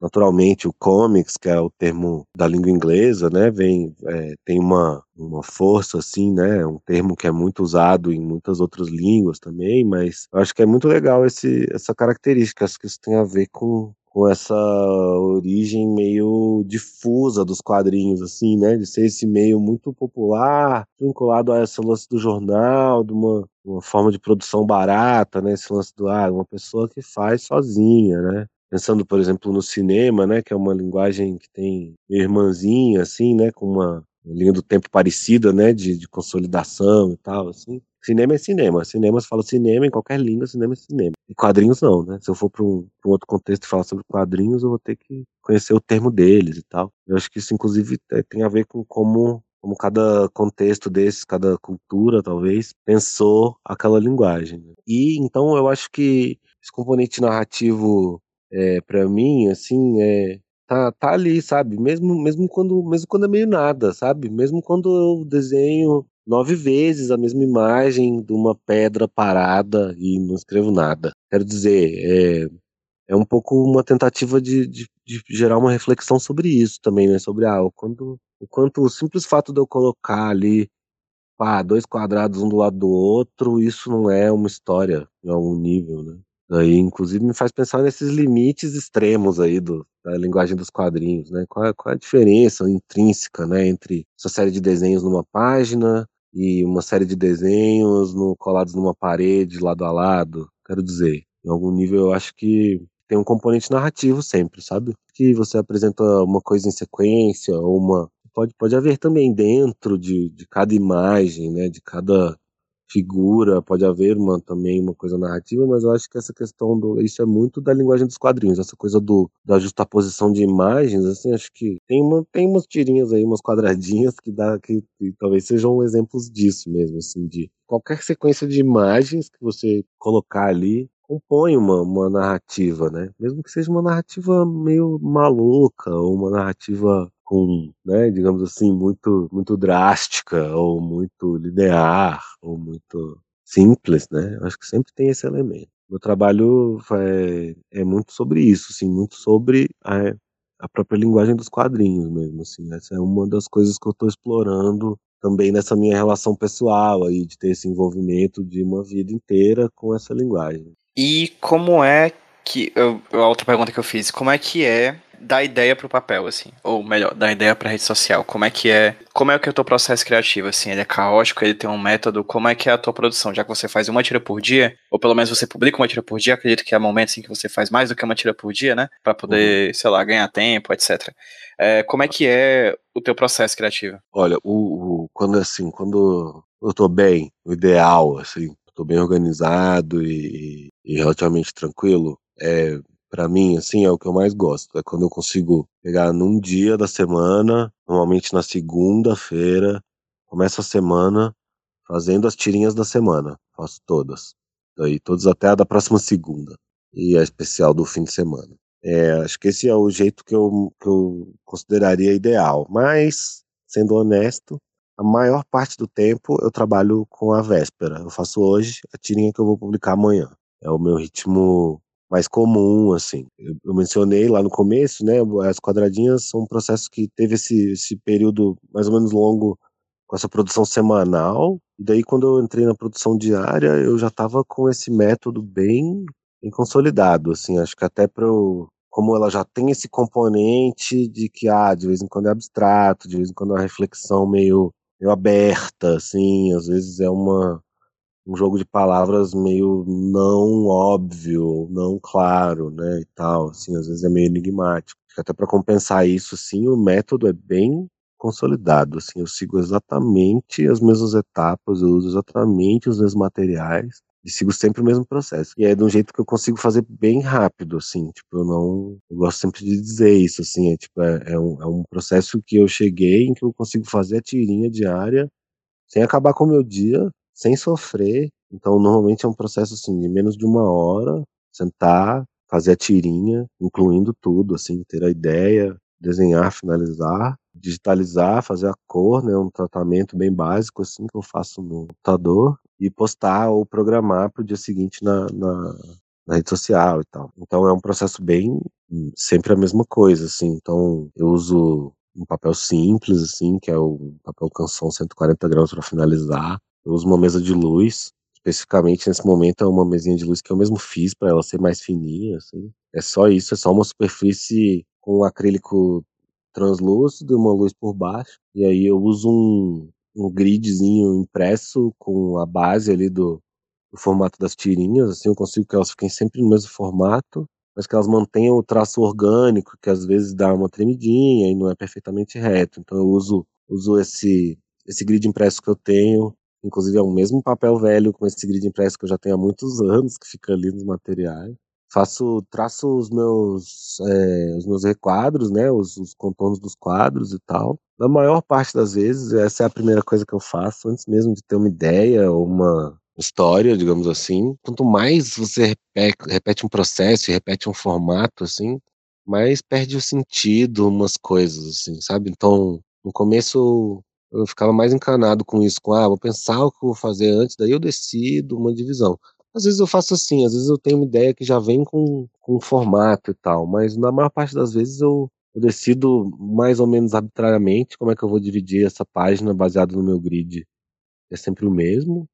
Speaker 2: Naturalmente, o comics, que é o termo da língua inglesa, né, vem, é, tem uma, uma força, assim, né, um termo que é muito usado em muitas outras línguas também, mas eu acho que é muito legal esse, essa característica, acho que isso tem a ver com, com essa origem meio difusa dos quadrinhos, assim, né? De ser esse meio muito popular, vinculado a esse lance do jornal, de uma, uma forma de produção barata, né? Esse lance do, ah, uma pessoa que faz sozinha, né? Pensando, por exemplo, no cinema, né? Que é uma linguagem que tem irmãzinha, assim, né? Com uma linha do tempo parecida, né? De, de consolidação e tal, assim. Cinema é cinema. Cinema, se fala cinema em qualquer língua, cinema é cinema. E quadrinhos não, né? Se eu for para um, um, outro contexto e falar sobre quadrinhos, eu vou ter que conhecer o termo deles e tal. Eu acho que isso, inclusive, é, tem a ver com como, como cada contexto desses, cada cultura, talvez, pensou aquela linguagem. Né? E, então, eu acho que esse componente narrativo, é, para mim, assim, é, tá, tá ali, sabe? Mesmo, mesmo, quando, mesmo quando é meio nada, sabe? Mesmo quando eu desenho nove vezes a mesma imagem de uma pedra parada e não escrevo nada. Quero dizer, é, é um pouco uma tentativa de, de, de, gerar uma reflexão sobre isso também, né? Sobre ah, o, quanto, o quanto o simples fato de eu colocar ali pá, dois quadrados um do lado do outro, isso não é uma história em algum nível, né? Aí, inclusive, me faz pensar nesses limites extremos aí do, da linguagem dos quadrinhos, né? Qual, qual é a diferença intrínseca, né, entre essa série de desenhos numa página e uma série de desenhos no, colados numa parede, lado a lado. Quero dizer, em algum nível eu acho que tem um componente narrativo sempre, sabe? Que você apresenta uma coisa em sequência, ou uma. Pode, pode haver também dentro de, de cada imagem, né? De cada figura, pode haver uma, também uma coisa narrativa, mas eu acho que essa questão do. Isso é muito da linguagem dos quadrinhos, essa coisa do, da justaposição de imagens, assim, acho que tem, uma, tem umas tirinhas aí, umas quadradinhas que dá que, que talvez sejam exemplos disso mesmo, assim, de qualquer sequência de imagens que você colocar ali compõe uma, uma narrativa, né? Mesmo que seja uma narrativa meio maluca, ou uma narrativa com, né, digamos assim, muito, muito drástica, ou muito linear, ou muito simples, né? Acho que sempre tem esse elemento. Meu trabalho é, é muito sobre isso, assim, muito sobre a, a própria linguagem dos quadrinhos mesmo, assim. Essa é uma das coisas que eu estou explorando também nessa minha relação pessoal aí, de ter esse envolvimento de uma vida inteira com essa linguagem.
Speaker 1: E como é que. A outra pergunta que eu fiz, como é que é dar ideia pro papel, assim? Ou melhor, dar ideia pra rede social. Como é que é. Como é que é o teu processo criativo, assim? Ele é caótico, ele tem um método. Como é que é a tua produção? Já que você faz uma tira por dia, ou pelo menos você publica uma tira por dia, acredito que há momentos assim, que você faz mais do que uma tira por dia, né? Pra poder, uhum. sei lá, ganhar tempo, etc. É, como é que é o teu processo criativo?
Speaker 2: Olha, o, o quando assim, quando eu tô bem, o ideal, assim, tô bem organizado e, e relativamente tranquilo, é para mim assim é o que eu mais gosto. É quando eu consigo pegar num dia da semana, normalmente na segunda-feira, começo a semana fazendo as tirinhas da semana, faço todas. Daí todas até a da próxima segunda e a especial do fim de semana. É, acho que esse é o jeito que eu, que eu consideraria ideal. Mas, sendo honesto, a maior parte do tempo eu trabalho com a véspera. Eu faço hoje a tirinha que eu vou publicar amanhã. É o meu ritmo mais comum, assim. Eu, mencionei lá no começo, né? As quadradinhas são um processo que teve esse, esse período mais ou menos longo com essa produção semanal. E daí, quando eu entrei na produção diária, eu já estava com esse método bem, bem consolidado, assim. Acho que até para eu como ela já tem esse componente de que ah, de vez em quando é abstrato, de vez em quando é uma reflexão meio meio aberta, assim, às vezes é uma um jogo de palavras meio não óbvio, não claro, né, e tal, assim, às vezes é meio enigmático. Até para compensar isso, assim, o método é bem consolidado, assim, eu sigo exatamente as mesmas etapas, eu uso exatamente os mesmos materiais, e sigo sempre o mesmo processo. E é de um jeito que eu consigo fazer bem rápido, assim, tipo, eu não, eu gosto sempre de dizer isso, assim, é tipo, é, é, um, é um processo que eu cheguei em que eu consigo fazer a tirinha diária sem acabar com o meu dia, sem sofrer. Então, normalmente é um processo, assim, de menos de uma hora, sentar, fazer a tirinha, incluindo tudo, assim, ter a ideia, desenhar, finalizar, digitalizar, fazer a cor, né, um tratamento bem básico assim que eu faço no computador e postar ou programar para o dia seguinte na, na, na, rede social e tal. Então é um processo bem sempre a mesma coisa, assim. Então eu uso um papel simples, assim, que é o papel canção 140 graus para finalizar. Eu uso uma mesa de luz especificamente nesse momento é uma mesinha de luz que eu mesmo fiz para ela ser mais fininha, assim. É só isso, é só uma superfície com um acrílico translúcido e uma luz por baixo. E aí eu uso um, um gridzinho impresso com a base ali do, do formato das tirinhas, assim eu consigo que elas fiquem sempre no mesmo formato, mas que elas mantenham o traço orgânico, que às vezes dá uma tremidinha e não é perfeitamente reto. Então eu uso, uso esse, esse grid impresso que eu tenho Inclusive é o mesmo papel velho com esse grid impresso que eu já tenho há muitos anos, que fica ali nos materiais. Faço, traço os meus, é, os meus requadros, né, os, os, contornos dos quadros e tal. Na maior parte das vezes, essa é a primeira coisa que eu faço, antes mesmo de ter uma ideia ou uma história, digamos assim. Quanto mais você repete, um processo repete um formato, assim, mais perde o sentido umas coisas, assim, sabe? Então, no começo eu ficava mais encanado com isso, com, ah, vou pensar o que eu vou fazer antes, daí eu decido uma divisão. Às vezes eu faço assim, às vezes eu tenho uma ideia que já vem com, com formato e tal, mas na maior parte das vezes eu, eu decido mais ou menos arbitrariamente como é que eu vou dividir essa página baseado no meu grid. É sempre o mesmo.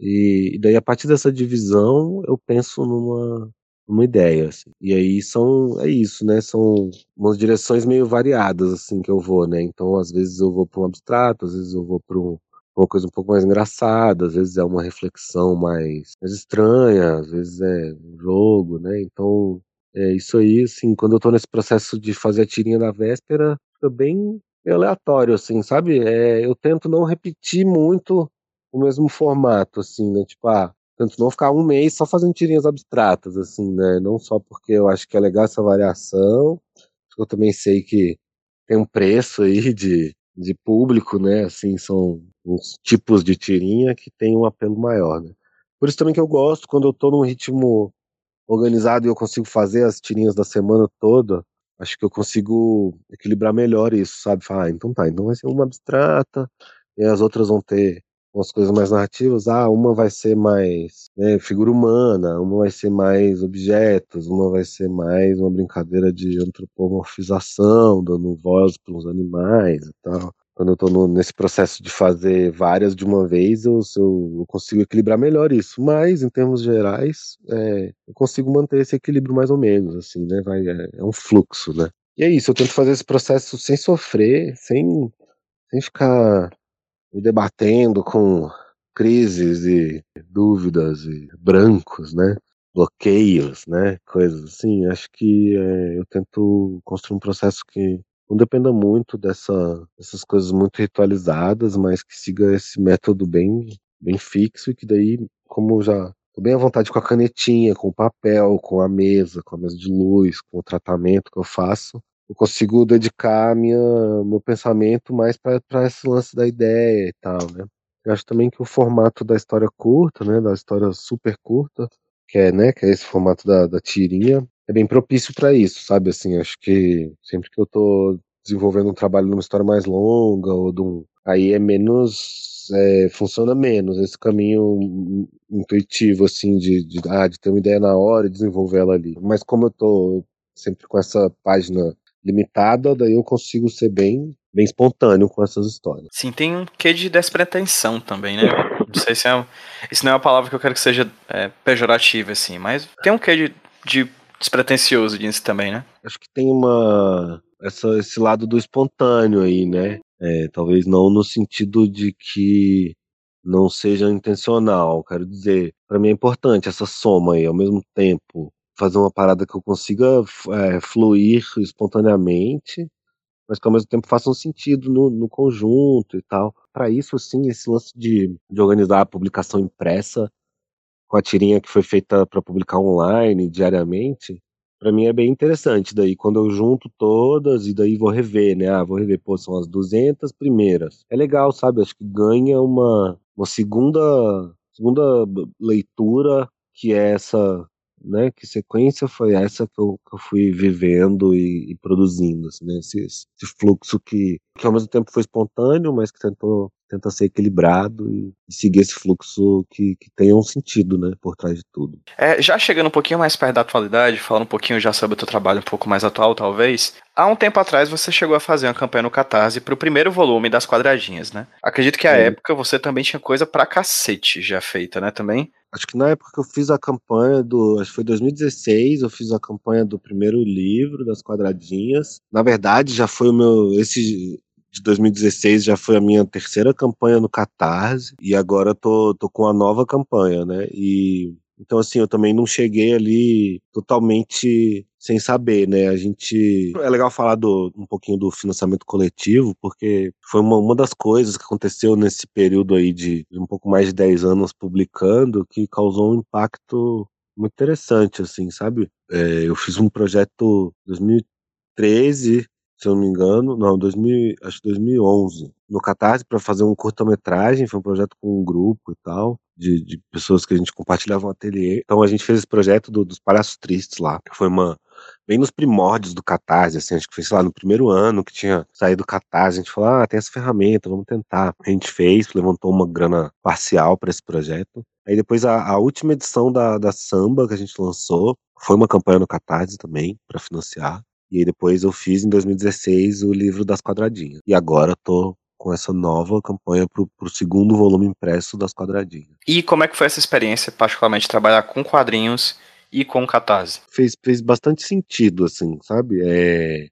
Speaker 2: E, e daí a partir dessa divisão eu penso numa, uma ideia. Assim. E aí são é isso, né? São umas direções meio variadas assim que eu vou, né? Então às vezes eu vou para um abstrato, às vezes eu vou para um, uma coisa um pouco mais engraçada, às vezes é uma reflexão mais, mais estranha, às vezes é um jogo, né? Então é isso aí, assim, quando eu tô nesse processo de fazer a tirinha da véspera, fica bem aleatório, assim, sabe? É, eu tento não repetir muito o mesmo formato, assim, né? Tipo, ah, Tento não ficar um mês só fazendo tirinhas abstratas, assim, né? Não só porque eu acho que é legal essa variação, eu também sei que tem um preço aí de, de público, né? Assim, são uns tipos de tirinha que tem um apelo maior, né? Por isso também que eu gosto, quando eu tô num ritmo organizado e eu consigo fazer as tirinhas da semana toda, acho que eu consigo equilibrar melhor isso, sabe? Falar, ah, então tá, então vai ser uma abstrata, e as outras vão ter umas coisas mais narrativas, ah, uma vai ser mais né, figura humana, uma vai ser mais objetos, uma vai ser mais uma brincadeira de antropomorfização, dando voz para os animais e tal. Quando eu estou nesse processo de fazer várias de uma vez, eu, eu, consigo equilibrar melhor isso. Mas, em termos gerais, é, eu consigo manter esse equilíbrio mais ou menos, assim, né? Vai, é, é um fluxo, né? E é isso, eu tento fazer esse processo sem sofrer, sem, sem ficar e debatendo com crises e dúvidas e brancos, né? Bloqueios, né? Coisas assim. Acho que é, eu tento construir um processo que não dependa muito dessa, dessas coisas muito ritualizadas, mas que siga esse método bem, bem fixo e que daí, como já tô bem à vontade com a canetinha, com o papel, com a mesa, com a mesa de luz, com o tratamento que eu faço, eu consigo dedicar minha, meu pensamento mais para esse lance da ideia e tal, né? Eu acho também que o formato da história curta, né, da história super curta, que é, né, que é esse formato da, da tirinha, é bem propício para isso, sabe? Assim, acho que sempre que eu tô desenvolvendo um trabalho numa história mais longa ou de um, aí é menos é, funciona menos esse caminho intuitivo assim de, de, ah, de ter uma ideia na hora e desenvolver ela ali. Mas como eu tô sempre com essa página limitada, daí eu consigo ser bem, bem espontâneo com essas histórias.
Speaker 1: Sim, tem um quê de despretensão também, né? Não sei se é. Isso não é uma palavra que eu quero que seja é, pejorativa, assim, mas tem um quê de, de despretensioso disso também, né?
Speaker 2: Acho que tem uma. Essa, esse lado do espontâneo aí, né? É, talvez não no sentido de que não seja intencional. Quero dizer, para mim é importante essa soma aí, ao mesmo tempo fazer uma parada que eu consiga é, fluir espontaneamente, mas que ao mesmo tempo faça um sentido no, no conjunto e tal. Para isso, sim, esse lance de, de organizar a publicação impressa com a tirinha que foi feita para publicar online diariamente, para mim é bem interessante. Daí, quando eu junto todas e daí vou rever, né? Ah, vou rever, pô, são as 200 primeiras. É legal, sabe? Acho que ganha uma, uma segunda, segunda leitura que é essa né? Que sequência foi essa que eu, que eu fui vivendo e, e produzindo, assim, né? Esse, esse, fluxo que, que ao mesmo tempo foi espontâneo, mas que tentou tenta ser equilibrado e, e seguir esse fluxo que, que tenha um sentido, né, por trás de tudo.
Speaker 1: É, já chegando um pouquinho mais perto da atualidade, falando um pouquinho já sobre o teu trabalho um pouco mais atual, talvez. Há um tempo atrás você chegou a fazer uma campanha no Catarse para o primeiro volume das quadradinhas, né? Acredito que à é. época você também tinha coisa pra cacete já feita, né, também?
Speaker 2: Acho que na época que eu fiz a campanha do. Acho que foi 2016, eu fiz a campanha do primeiro livro das quadradinhas. Na verdade, já foi o meu. Esse de 2016 já foi a minha terceira campanha no Catarse. E agora tô, tô com a nova campanha, né? E então, assim, eu também não cheguei ali totalmente sem saber, né? A gente. É legal falar do, um pouquinho do financiamento coletivo, porque foi uma, uma das coisas que aconteceu nesse período aí de, um pouco mais de 10 anos publicando que causou um impacto muito interessante, assim, sabe? É, eu fiz um projeto em 2013 se eu não me engano, não, 2000, acho que 2011, no Catarse para fazer um curta-metragem, foi um projeto com um grupo e tal, de, de pessoas que a gente compartilhava um ateliê. Então a gente fez esse projeto do, dos Palhaços Tristes lá, que foi uma bem nos primórdios do Catarse, assim, acho que foi, sei lá, no primeiro ano que tinha saído do Catarse, a gente falou, ah, tem essa ferramenta, vamos tentar. A gente fez, levantou uma grana parcial para esse projeto. Aí depois a, a, última edição da, da Samba que a gente lançou foi uma campanha no Catarse também, para financiar. E aí depois eu fiz em 2016 o livro das quadradinhas. E agora tô com essa nova campanha pro, pro segundo volume impresso das quadradinhas.
Speaker 1: E como é que foi essa experiência, particularmente, trabalhar com quadrinhos e com catarse?
Speaker 2: Fez, fez bastante sentido, assim, sabe? É,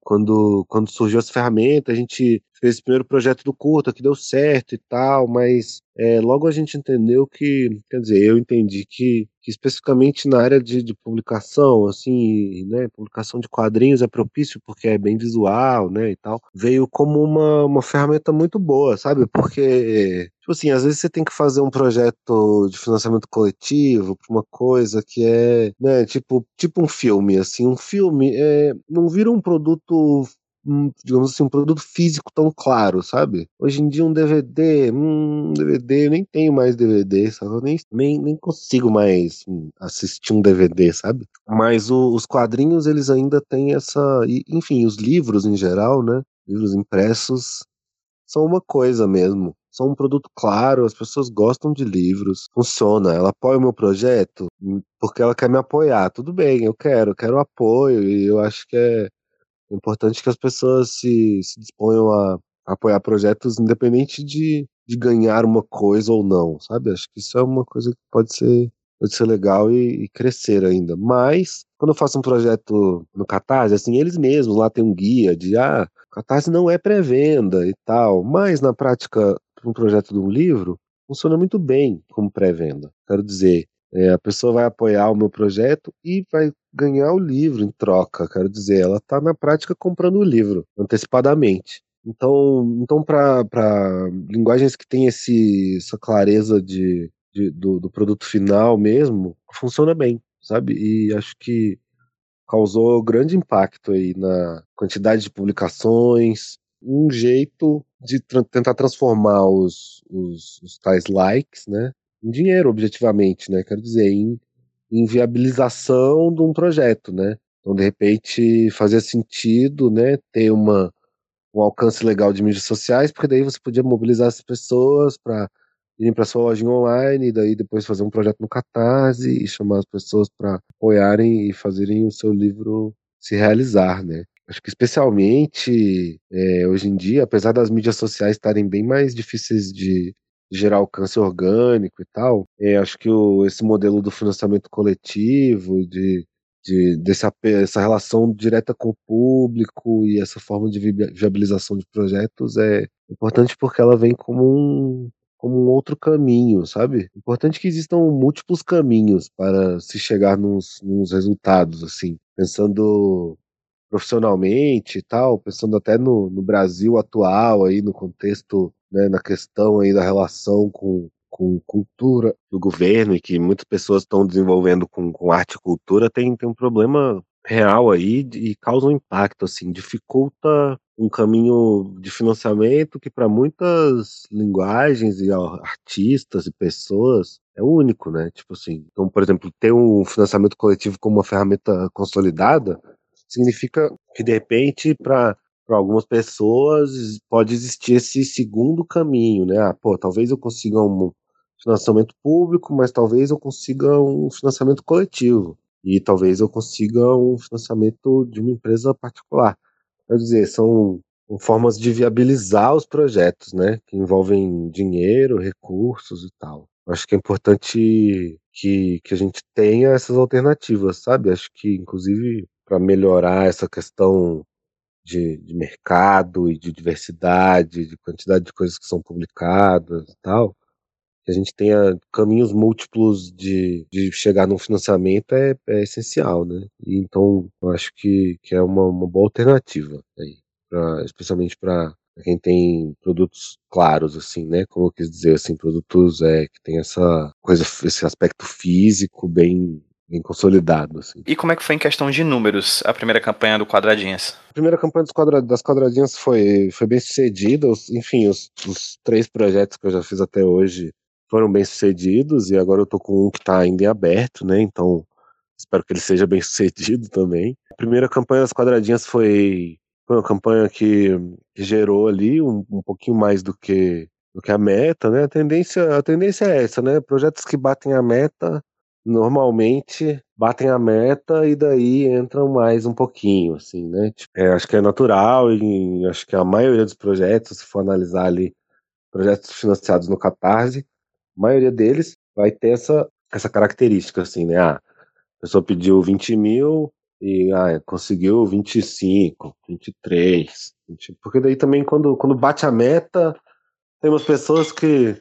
Speaker 2: quando, quando surgiu essa ferramenta, a gente fez esse primeiro projeto do curta que deu certo e tal, mas é, logo a gente entendeu que, quer dizer, eu entendi que, que especificamente na área de, de, publicação, assim, né, publicação de quadrinhos é propício porque é bem visual, né, e tal, veio como uma, uma ferramenta muito boa, sabe? Porque, tipo assim, às vezes você tem que fazer um projeto de financiamento coletivo para uma coisa que é, né, tipo, tipo um filme, assim, um filme é, não vira um produto digamos assim, um produto físico tão claro, sabe? Hoje em dia um DVD, um DVD, nem tenho mais DVD, sabe? Nem, nem, nem consigo mais hum, assistir um DVD, sabe? Mas o, os quadrinhos, eles ainda têm essa, e, enfim, os livros em geral, né? Livros impressos são uma coisa mesmo. São um produto claro, as pessoas gostam de livros, funciona. Ela apoia o meu projeto hum, porque ela quer me apoiar. Tudo bem, eu quero, eu quero apoio e eu acho que é, é importante que as pessoas se, se disponham a, apoiar projetos independente de, de ganhar uma coisa ou não, sabe? Acho que isso é uma coisa que pode ser, pode ser legal e, e crescer ainda. Mas, quando eu faço um projeto no Catarse, assim, eles mesmos lá tem um guia de, ah, Catarse não é pré-venda e tal, mas na prática, um projeto de um livro, funciona muito bem como pré-venda. Quero dizer, é, a pessoa vai apoiar o meu projeto e vai ganhar o livro em troca. Quero dizer, ela está na prática comprando o livro antecipadamente. Então, então para linguagens que têm esse, essa clareza de, de do, do, produto final mesmo, funciona bem, sabe? E acho que causou grande impacto aí na quantidade de publicações, um jeito de tra tentar transformar os, os, os tais likes, né, em dinheiro, objetivamente, né? Quero dizer, em, em viabilização de um projeto, né? Então, de repente, fazia sentido, né, ter uma, um alcance legal de mídias sociais, porque daí você podia mobilizar as pessoas para irem para sua lojinha online, e daí depois fazer um projeto no Catarse e chamar as pessoas para apoiarem e fazerem o seu livro se realizar, né? Acho que especialmente é, hoje em dia, apesar das mídias sociais estarem bem mais difíceis de, gerar alcance orgânico e tal. É, acho que o, esse modelo do financiamento coletivo, de, de dessa essa relação direta com o público e essa forma de viabilização de projetos é importante porque ela vem como um como um outro caminho, sabe? Importante que existam múltiplos caminhos para se chegar nos, nos resultados, assim, pensando profissionalmente e tal, pensando até no, no Brasil atual aí no contexto né, na questão aí da relação com, com cultura do governo e que muitas pessoas estão desenvolvendo com, com arte e cultura, tem, tem um problema real aí e causa um impacto, assim, dificulta um caminho de financiamento que para muitas linguagens e artistas e pessoas é único, né? Tipo assim, então, por exemplo, ter um financiamento coletivo como uma ferramenta consolidada significa que de repente para para algumas pessoas pode existir esse segundo caminho, né? Ah, pô, talvez eu consiga um financiamento público, mas talvez eu consiga um financiamento coletivo e talvez eu consiga um financiamento de uma empresa particular. Quer dizer, são formas de viabilizar os projetos, né, que envolvem dinheiro, recursos e tal. Acho que é importante que, que a gente tenha essas alternativas, sabe? Acho que, inclusive, para melhorar essa questão de, de, mercado e de diversidade, de quantidade de coisas que são publicadas e tal, que a gente tenha caminhos múltiplos de, de chegar num financiamento é, é essencial, né? E então, eu acho que, que é uma, uma boa alternativa aí, pra, especialmente para quem tem produtos claros, assim, né? Como eu quis dizer, assim, produtos é, que tem essa coisa, esse aspecto físico bem bem consolidado. Assim.
Speaker 1: E como é que foi em questão de números a primeira campanha do Quadradinhas?
Speaker 2: A primeira campanha quadra, das Quadradinhas foi, foi bem sucedida. Os, enfim, os, os, três projetos que eu já fiz até hoje foram bem sucedidos e agora eu tô com um que está ainda em aberto, né? Então espero que ele seja bem (laughs) sucedido também. A primeira campanha das Quadradinhas foi, foi uma campanha que, que gerou ali um, um pouquinho mais do que do que a meta, né? A tendência, a tendência é essa, né? Projetos que batem a meta normalmente batem a meta e daí entram mais um pouquinho, assim, né? Tipo, é, acho que é natural e acho que a maioria dos projetos, se for analisar ali projetos financiados no Catarse, a maioria deles vai ter essa, essa característica, assim, né? Ah, a pessoa pediu 20 mil e ah, conseguiu 25, 23, 20, porque daí também quando, quando bate a meta, tem umas pessoas que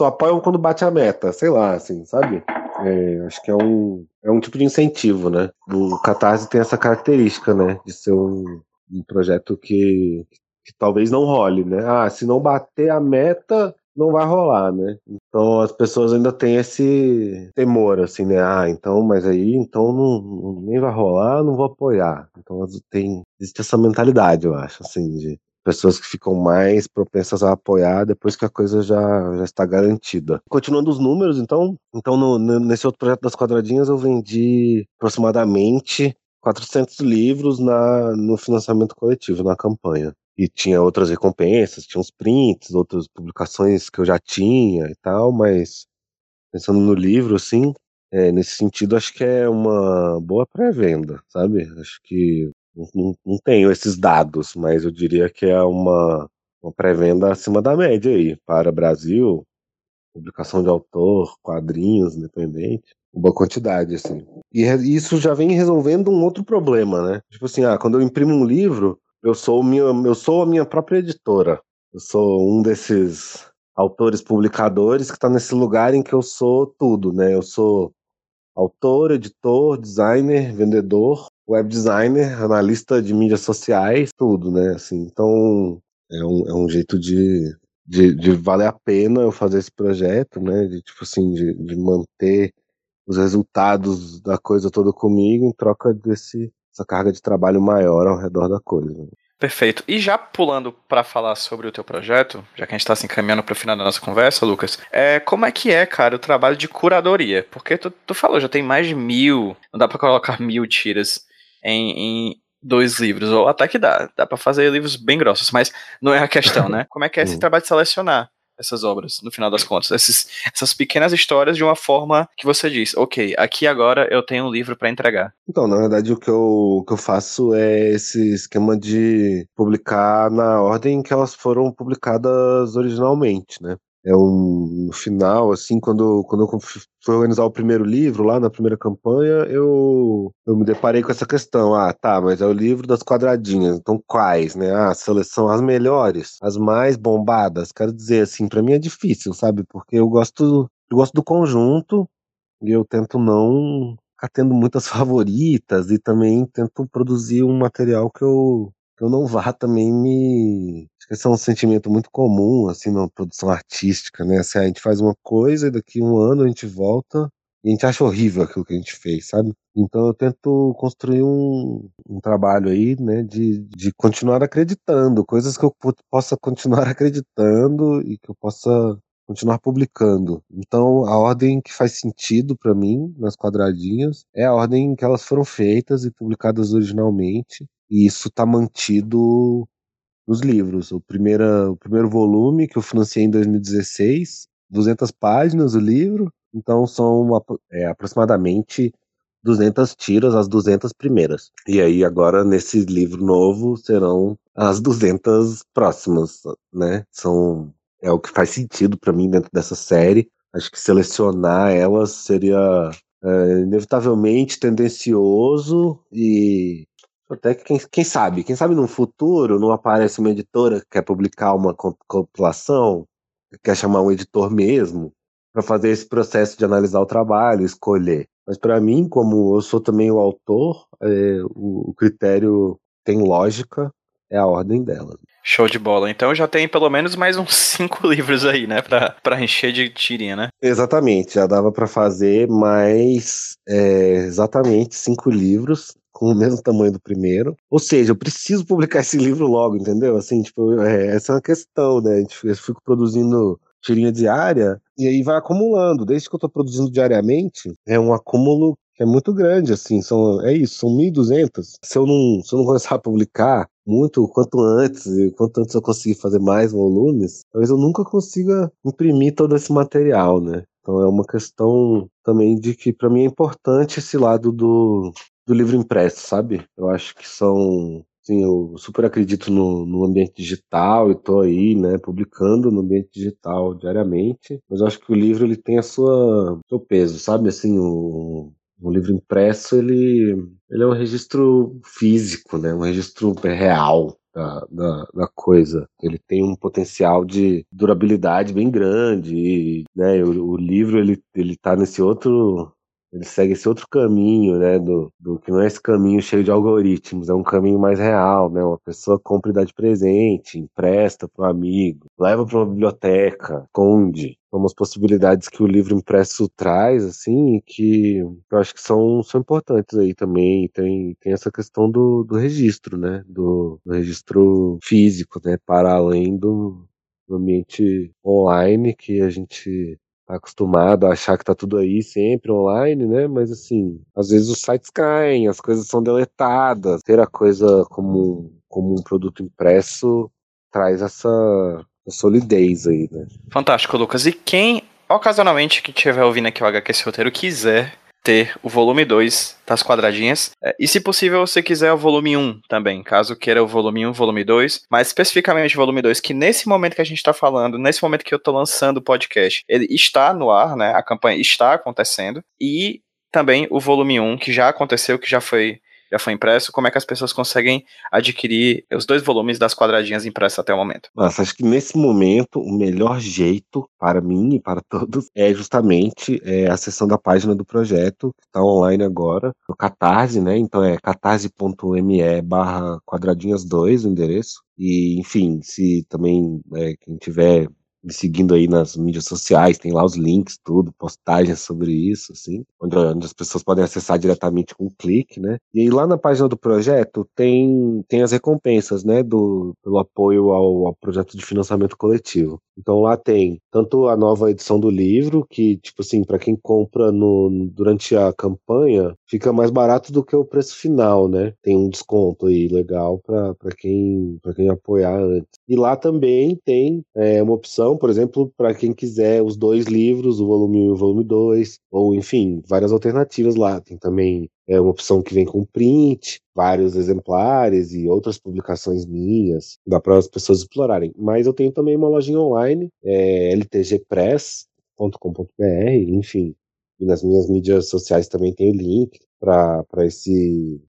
Speaker 2: só apoiam quando bate a meta, sei lá, assim, sabe? É, acho que é um, é um tipo de incentivo, né? O Catarse tem essa característica, né? De ser um, um projeto que, que talvez não role, né? Ah, se não bater a meta, não vai rolar, né? Então as pessoas ainda têm esse temor, assim, né? Ah, então, mas aí, então não, nem vai rolar, não vou apoiar. Então tem, existe essa mentalidade, eu acho, assim, de pessoas que ficam mais propensas a apoiar depois que a coisa já, já está garantida. Continuando os números, então, então no, nesse outro projeto das quadradinhas eu vendi aproximadamente 400 livros na, no financiamento coletivo, na campanha. E tinha outras recompensas, tinha uns prints, outras publicações que eu já tinha e tal, mas pensando no livro, assim, é, nesse sentido, acho que é uma boa pré-venda, sabe? Acho que não, não, tenho esses dados, mas eu diria que é uma, uma pré-venda acima da média aí, para Brasil, publicação de autor, quadrinhos, independente, boa quantidade, assim. E isso já vem resolvendo um outro problema, né? Tipo assim, ah, quando eu imprimo um livro, eu sou, minha, eu sou a minha própria editora. Eu sou um desses autores publicadores que está nesse lugar em que eu sou tudo, né? Eu sou autor, editor, designer, vendedor, web designer, analista de mídias sociais, tudo, né? Assim, então é um, é um jeito de, de, de, valer a pena eu fazer esse projeto, né? De tipo assim, de, de manter os resultados da coisa toda comigo em troca desse essa carga de trabalho maior ao redor da coisa.
Speaker 1: Perfeito. E já pulando para falar sobre o teu projeto, já que a gente está se encaminhando para o final da nossa conversa, Lucas, é, como é que é, cara, o trabalho de curadoria? Porque tu, tu falou, já tem mais de mil, não dá para colocar (laughs) mil tiras em, em dois livros, ou até que dá, dá para fazer livros bem grossos, mas não é a questão, né? Como é que é esse hum. trabalho de selecionar essas obras, no final das contas, esses, essas pequenas histórias de uma forma que você diz, ok, aqui agora eu tenho um livro para entregar.
Speaker 2: Então, na verdade, o que, eu, o que eu faço é esse esquema de publicar na ordem que elas foram publicadas originalmente, né? É um final, assim, quando, quando eu fui organizar o primeiro livro, lá na primeira campanha, eu, eu me deparei com essa questão. Ah, tá, mas é o livro das quadradinhas, então quais, né? Ah, seleção as melhores, as mais bombadas. Quero dizer, assim, para mim é difícil, sabe? Porque eu gosto, eu gosto do conjunto e eu tento não ficar tendo muitas (laughs) favoritas e também tento produzir um material que eu, que eu não vá também me esse é um sentimento muito comum, assim, na produção artística, né? Assim, a gente faz uma coisa e daqui um ano a gente volta e a gente acha horrível aquilo que a gente fez, sabe? Então eu tento construir um, um trabalho aí, né, de, de continuar acreditando, coisas que eu possa continuar (laughs) acreditando e que eu possa continuar publicando. Então, a ordem que faz sentido para mim nas quadradinhas é a ordem que elas foram feitas e publicadas originalmente E isso está mantido nos livros. O, primeira, o primeiro volume que eu financiei em 2016, 200 páginas o livro, então são é, aproximadamente 200 tiras, as 200 primeiras. E aí agora nesse livro novo serão as 200 próximas, né? São é o que faz sentido para mim dentro dessa série. Acho que selecionar elas seria é, inevitavelmente tendencioso e até que quem, quem, sabe, quem sabe no futuro não aparece uma editora que quer publicar uma compilação, que quer chamar um editor mesmo, para fazer esse processo de analisar o trabalho, escolher. Mas para mim, como eu sou também o autor, é, o, o critério tem lógica, é a ordem dela.
Speaker 1: Show de bola. Então já tem pelo menos mais uns (laughs) cinco livros aí, né? Pra, pra encher de tirinha, né?
Speaker 2: Exatamente, já dava para fazer mais é, exatamente cinco livros com o mesmo tamanho do primeiro. Ou seja, eu preciso publicar esse livro logo, entendeu? Assim, tipo, é, essa é uma questão, né? Eu fico produzindo tirinha diária e aí vai acumulando. Desde que eu tô produzindo diariamente, é um acúmulo que é muito grande, assim, são, é isso, são 1.200. Se eu não, se eu não começar a publicar muito, quanto antes, e quanto antes eu conseguir fazer mais volumes, talvez eu nunca consiga imprimir todo esse material, né? Então é uma questão também de que para mim é importante esse lado do, do livro impresso, sabe? Eu acho que são Sim, eu super acredito no, no ambiente digital e estou aí, né, publicando no ambiente digital diariamente. Mas eu acho que o livro ele tem a sua seu peso, sabe? Assim, o, o livro impresso ele, ele é um registro físico, né? Um registro real. Da, da, da, coisa. Ele tem um potencial de durabilidade bem grande, e, né? O, o livro ele ele está nesse outro ele segue esse outro caminho, né, do, do que não é esse caminho cheio de algoritmos, é um caminho mais real, né, uma pessoa compra e dá de presente, empresta para um amigo, leva para uma biblioteca, esconde, umas possibilidades que o livro impresso traz, assim, que eu acho que são, são importantes aí também, tem, tem essa questão do, do registro, né, do, do registro físico, né, para além do, do ambiente online que a gente acostumado a achar que tá tudo aí sempre online, né? Mas assim, às vezes os sites caem, as coisas são deletadas. Ter a coisa como, como um produto impresso traz essa, solidez aí, né?
Speaker 1: Fantástico, Lucas. E quem ocasionalmente que estiver ouvindo aqui o HQ esse roteiro quiser ter o volume 2 das quadradinhas. É, e se possível, você quiser o volume 1 também, caso queira o volume 1, volume 2, mas especificamente o volume 2, que nesse momento que a gente está falando, nesse momento que eu estou lançando o podcast, ele está no ar, né? A campanha está acontecendo. E também o volume 1, que já aconteceu, que já foi já foi impresso, como é que as pessoas conseguem adquirir os dois volumes das quadradinhas impressas até o momento?
Speaker 2: Nossa, acho que nesse momento o melhor jeito para mim e para (laughs) todos é justamente é, a sessão da página do projeto, que está online agora, no Catarse, né? Então é catarse.me barra quadradinhas 2 o endereço. E, enfim, se também é, quem tiver me seguindo aí nas mídias sociais, tem lá os links, tudo, postagens sobre isso, assim, onde, onde, as pessoas podem acessar diretamente com um clique, né? E aí lá na página do projeto tem, tem as recompensas, né, do, pelo apoio ao, ao projeto de financiamento coletivo. Então lá tem tanto a nova edição do livro, que, tipo assim, para quem compra no, durante a campanha, fica mais barato do que o preço final, né? Tem um desconto aí legal para quem, quem apoiar antes. E lá também tem é, uma opção, por exemplo, para quem quiser os dois livros, o volume 1 e o volume 2, ou enfim, várias alternativas lá. Tem também é, uma opção que vem com print, vários exemplares e outras publicações minhas, dá para as pessoas explorarem. Mas eu tenho também uma lojinha online, é, ltgpress.com.br, enfim. E nas minhas mídias sociais também tem o link para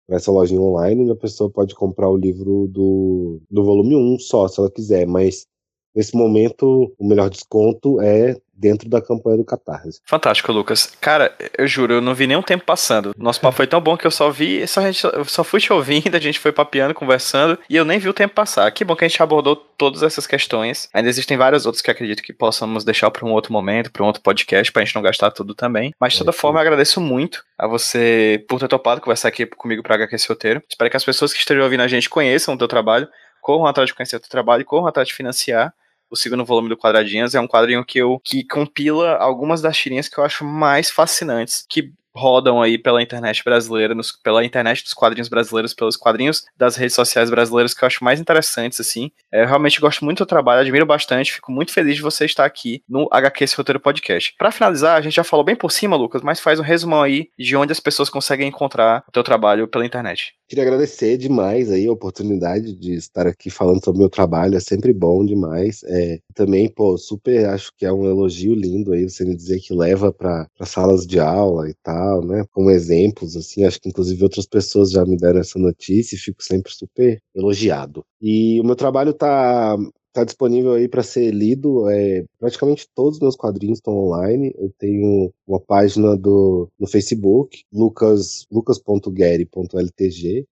Speaker 2: essa lojinha online, onde a pessoa pode comprar o livro do, do volume 1 só, se ela quiser, mas nesse momento o melhor desconto é dentro da campanha do Catarse.
Speaker 1: Fantástico, Lucas. Cara, eu juro, eu não vi nenhum tempo passando. Nosso papo foi tão bom que eu só vi, só, gente, eu só fui te ouvindo, a gente foi papeando, conversando, e eu nem vi o tempo passar. Que bom que a gente abordou todas essas questões. Ainda existem várias outras que acredito que possamos deixar para um outro momento, para um outro podcast, pra gente não gastar tudo também. Mas de toda é, forma, eu agradeço muito a você por ter topado conversar aqui comigo para HQ esse roteiro. Espero que as pessoas que estejam ouvindo a gente conheçam o teu trabalho, corram atrás de conhecer o teu trabalho corram atrás de financiar o segundo volume do Quadradinhas. É um quadrinho que eu que compila algumas das tirinhas que eu acho mais fascinantes, que rodam aí pela internet brasileira, nos, pela internet dos quadrinhos brasileiros, pelos quadrinhos das redes sociais brasileiras que eu acho mais interessantes, assim. É, eu realmente gosto muito do trabalho, admiro bastante, fico muito feliz de você estar aqui no HQ Esse Roteiro Podcast. Para finalizar, a gente já falou bem por cima, Lucas, mas faz um resumão aí de onde as pessoas conseguem encontrar o teu trabalho pela internet.
Speaker 2: Queria agradecer demais aí a oportunidade de estar aqui falando sobre o meu trabalho, é sempre bom demais. É, também, pô, super acho que é um elogio lindo aí você me dizer que leva para salas de aula e tal, né? Como exemplos, assim, acho que inclusive outras pessoas já me deram essa notícia e fico sempre super elogiado. E o meu trabalho tá Tá disponível aí para ser lido. É, praticamente todos os meus quadrinhos estão online. Eu tenho uma página do, no Facebook, lucas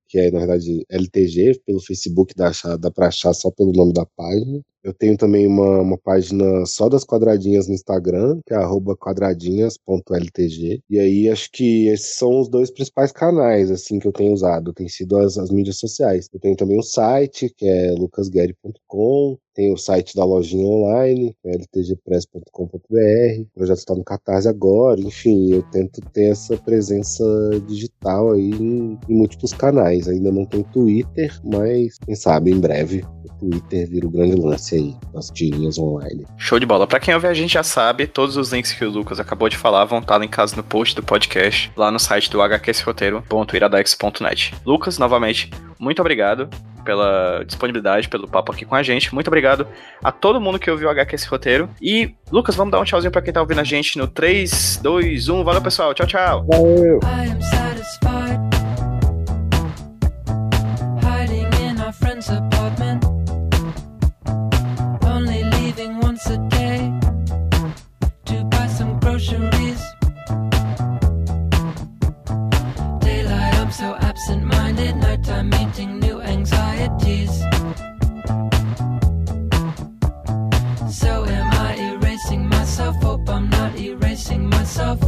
Speaker 2: que é, na verdade, LTG, pelo Facebook dá, dá para achar só pelo nome da página. Eu tenho também uma, uma página só das quadradinhas no Instagram, que é quadradinhas.ltg. E aí acho que esses são os dois principais canais assim que eu tenho usado, tem sido as, as mídias sociais. Eu tenho também um site, que é lucasguerri.com, tem o site da lojinha online, é ltgpress.com.br. O projeto está no Catarse agora. Enfim, eu tento ter essa presença digital aí em, em múltiplos canais. Ainda não tem Twitter, mas quem sabe em breve Twitter vira o grande lance aí, nas tirinhas online.
Speaker 1: Show de bola. Para quem ouve a gente já sabe, todos os links que o Lucas acabou de falar vão estar linkados no post do podcast, lá no site do hqsroteiro.iradex.net. Lucas, novamente, muito obrigado pela disponibilidade, pelo papo aqui com a gente. Muito obrigado a todo mundo que ouviu o HQ esse roteiro. E, Lucas, vamos dar um tchauzinho pra quem tá ouvindo a gente no 3, 2, 1. Valeu, pessoal. Tchau, tchau.
Speaker 2: Valeu.
Speaker 3: so absent-minded. Nighttime meeting new anxieties. So am I erasing myself? Hope I'm not erasing myself.